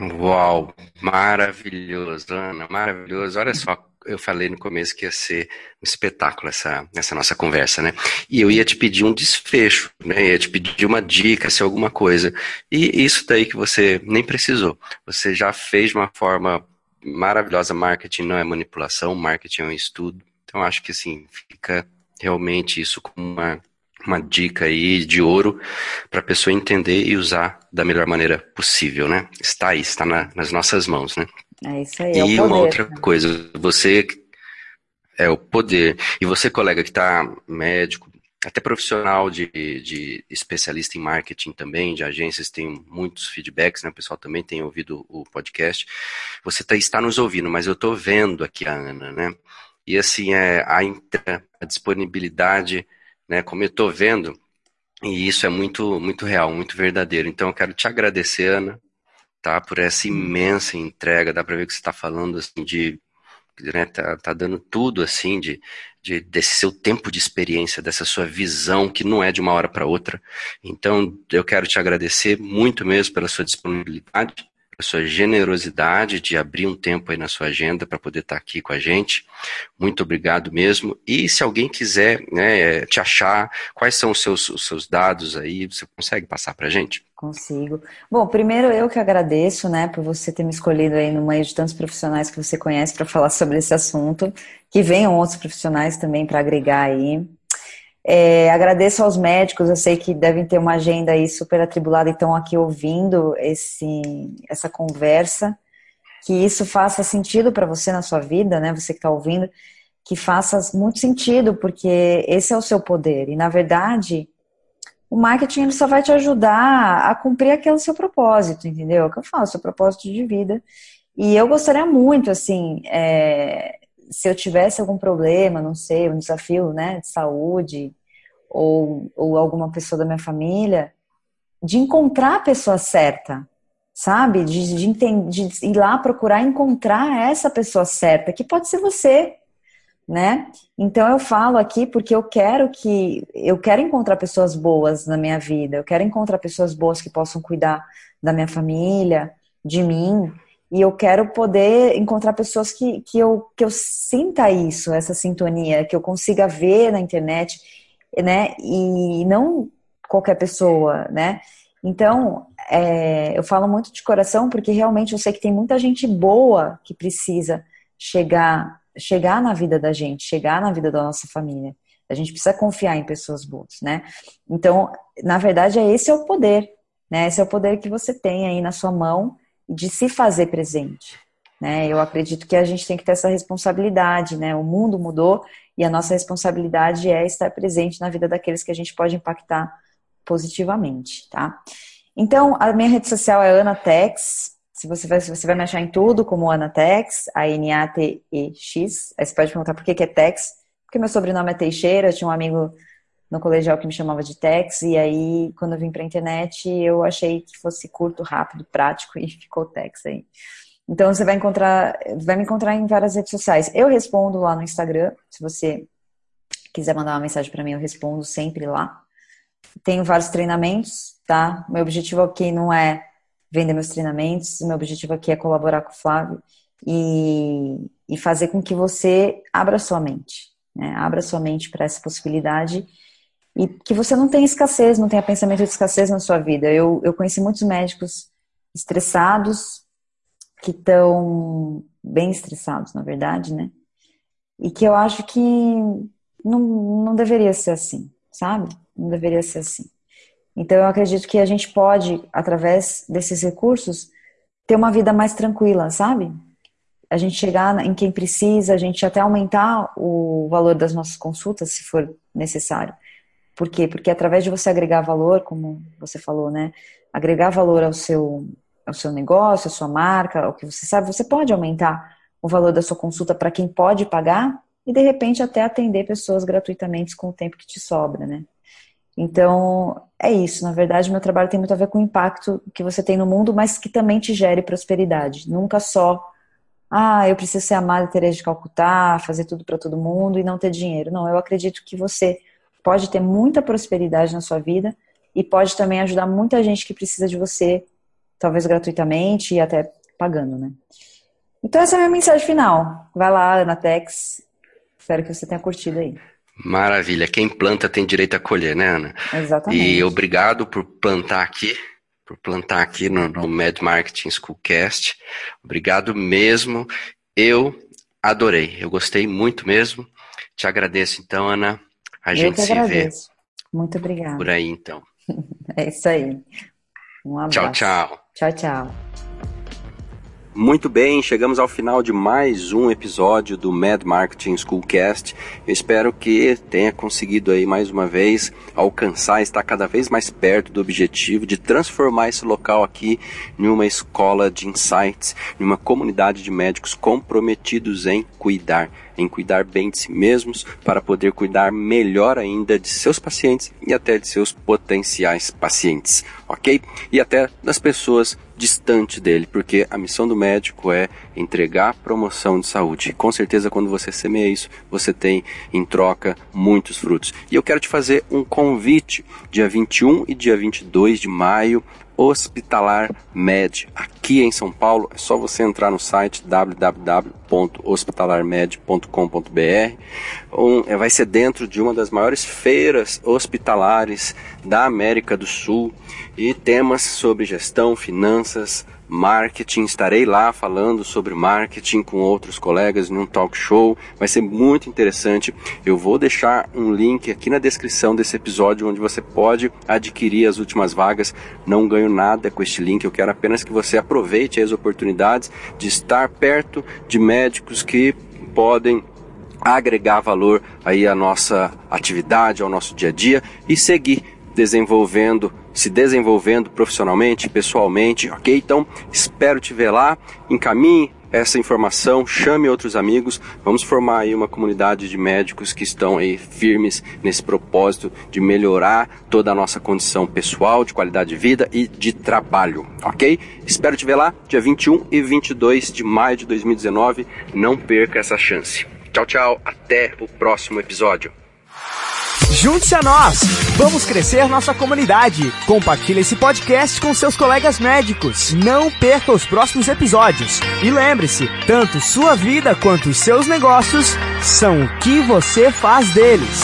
Uau, maravilhoso, Ana, maravilhoso. Olha só, eu falei no começo que ia ser um espetáculo essa, essa nossa conversa, né? E eu ia te pedir um desfecho, né? Ia te pedir uma dica, se alguma coisa. E isso daí que você nem precisou. Você já fez de uma forma maravilhosa. Marketing não é manipulação, marketing é um estudo. Então acho que assim, fica realmente isso como uma uma dica aí de ouro para a pessoa entender e usar da melhor maneira possível, né? Está aí, está na, nas nossas mãos, né? É isso aí. É e é uma outra né? coisa, você é o poder. E você, colega que está médico, até profissional de, de especialista em marketing também, de agências, tem muitos feedbacks, né? O pessoal também tem ouvido o podcast. Você tá, está nos ouvindo, mas eu estou vendo aqui a Ana, né? E assim, é, a, a disponibilidade né? Como eu estou vendo, e isso é muito, muito real, muito verdadeiro. Então eu quero te agradecer, Ana, tá? Por essa imensa entrega. Dá para ver que você está falando assim de, né? Tá, tá dando tudo assim de, de desse seu tempo de experiência, dessa sua visão que não é de uma hora para outra. Então eu quero te agradecer muito mesmo pela sua disponibilidade a sua generosidade de abrir um tempo aí na sua agenda para poder estar tá aqui com a gente. Muito obrigado mesmo. E se alguém quiser né, te achar, quais são os seus, os seus dados aí? Você consegue passar para a gente? Consigo. Bom, primeiro eu que agradeço, né, por você ter me escolhido aí no meio de tantos profissionais que você conhece para falar sobre esse assunto. Que venham outros profissionais também para agregar aí. É, agradeço aos médicos, eu sei que devem ter uma agenda aí super atribulada e estão aqui ouvindo esse, essa conversa. Que isso faça sentido para você na sua vida, né? Você que está ouvindo, que faça muito sentido, porque esse é o seu poder. E na verdade, o marketing ele só vai te ajudar a cumprir aquele seu propósito, entendeu? É o que eu falo, seu propósito de vida. E eu gostaria muito, assim, é, se eu tivesse algum problema, não sei, um desafio né, de saúde, ou, ou alguma pessoa da minha família, de encontrar a pessoa certa, sabe? De, de, de, ir lá procurar encontrar essa pessoa certa, que pode ser você, né? Então eu falo aqui porque eu quero que eu quero encontrar pessoas boas na minha vida, eu quero encontrar pessoas boas que possam cuidar da minha família, de mim, e eu quero poder encontrar pessoas que, que, eu, que eu sinta isso, essa sintonia, que eu consiga ver na internet, né? E não qualquer pessoa, né? Então, é, eu falo muito de coração porque realmente eu sei que tem muita gente boa que precisa chegar, chegar na vida da gente, chegar na vida da nossa família. A gente precisa confiar em pessoas boas, né? Então, na verdade, é esse é o poder, né? Esse é o poder que você tem aí na sua mão de se fazer presente. Né? Eu acredito que a gente tem que ter essa responsabilidade, né? O mundo mudou e a nossa responsabilidade é estar presente na vida daqueles que a gente pode impactar positivamente, tá? Então, a minha rede social é Anatex. Se você vai, você vai me achar em tudo como Anatex, A-N-A-T-E-X. Aí você pode perguntar por que, que é Tex. Porque meu sobrenome é Teixeira, eu tinha um amigo no colegial que me chamava de Tex, e aí, quando eu vim pra internet, eu achei que fosse curto, rápido, prático, e ficou Tex aí. Então, você vai encontrar, vai me encontrar em várias redes sociais. Eu respondo lá no Instagram, se você quiser mandar uma mensagem para mim, eu respondo sempre lá. Tenho vários treinamentos, tá? Meu objetivo aqui não é vender meus treinamentos, meu objetivo aqui é colaborar com o Flávio e, e fazer com que você abra sua mente, né? Abra sua mente para essa possibilidade e que você não tenha escassez, não tenha pensamento de escassez na sua vida. Eu, eu conheci muitos médicos estressados, que estão bem estressados, na verdade, né? E que eu acho que não, não deveria ser assim, sabe? Não deveria ser assim. Então eu acredito que a gente pode, através desses recursos, ter uma vida mais tranquila, sabe? a gente chegar em quem precisa, a gente até aumentar o valor das nossas consultas, se for necessário. Por quê? Porque através de você agregar valor, como você falou, né? Agregar valor ao seu, ao seu negócio, à sua marca, ao que você sabe, você pode aumentar o valor da sua consulta para quem pode pagar e de repente até atender pessoas gratuitamente com o tempo que te sobra, né? Então, é isso. Na verdade, meu trabalho tem muito a ver com o impacto que você tem no mundo, mas que também te gere prosperidade. Nunca só, ah, eu preciso ser amada Teresa de Calcutá, fazer tudo para todo mundo e não ter dinheiro. Não, eu acredito que você pode ter muita prosperidade na sua vida e pode também ajudar muita gente que precisa de você, talvez gratuitamente e até pagando, né? Então essa é a minha mensagem final. Vai lá, Anatex. Espero que você tenha curtido aí. Maravilha. Quem planta tem direito a colher, né, Ana? Exatamente. E obrigado por plantar aqui, por plantar aqui no, no Mad Marketing Schoolcast. Obrigado mesmo. Eu adorei. Eu gostei muito mesmo. Te agradeço, então, Ana. A Eu gente se agradeço. vê Muito obrigada. por aí, então. É isso aí. Um abraço. Tchau, tchau. Tchau, tchau. Muito bem, chegamos ao final de mais um episódio do Mad Marketing Schoolcast. Eu espero que tenha conseguido aí mais uma vez alcançar, estar cada vez mais perto do objetivo de transformar esse local aqui em uma escola de insights, em uma comunidade de médicos comprometidos em cuidar, em cuidar bem de si mesmos para poder cuidar melhor ainda de seus pacientes e até de seus potenciais pacientes, ok? E até das pessoas distante dele, porque a missão do médico é entregar promoção de saúde. Com certeza, quando você semeia isso, você tem em troca muitos frutos. E eu quero te fazer um convite, dia 21 e dia 22 de maio, Hospitalar Med, aqui em São Paulo. É só você entrar no site www.hospitalarmed.com.br. Um, é, vai ser dentro de uma das maiores feiras hospitalares da América do Sul e temas sobre gestão, finanças, marketing. Estarei lá falando sobre marketing com outros colegas num talk show. Vai ser muito interessante. Eu vou deixar um link aqui na descrição desse episódio onde você pode adquirir as últimas vagas. Não ganho nada com este link. Eu quero apenas que você aproveite as oportunidades de estar perto de médicos que podem agregar valor aí à nossa atividade, ao nosso dia a dia e seguir desenvolvendo, se desenvolvendo profissionalmente, pessoalmente, ok? Então, espero te ver lá, encaminhe essa informação, chame outros amigos, vamos formar aí uma comunidade de médicos que estão aí firmes nesse propósito de melhorar toda a nossa condição pessoal, de qualidade de vida e de trabalho, ok? Espero te ver lá, dia 21 e 22 de maio de 2019, não perca essa chance. Tchau, tchau, até o próximo episódio. Junte-se a nós! Vamos crescer nossa comunidade. Compartilhe esse podcast com seus colegas médicos. Não perca os próximos episódios. E lembre-se, tanto sua vida quanto os seus negócios são o que você faz deles.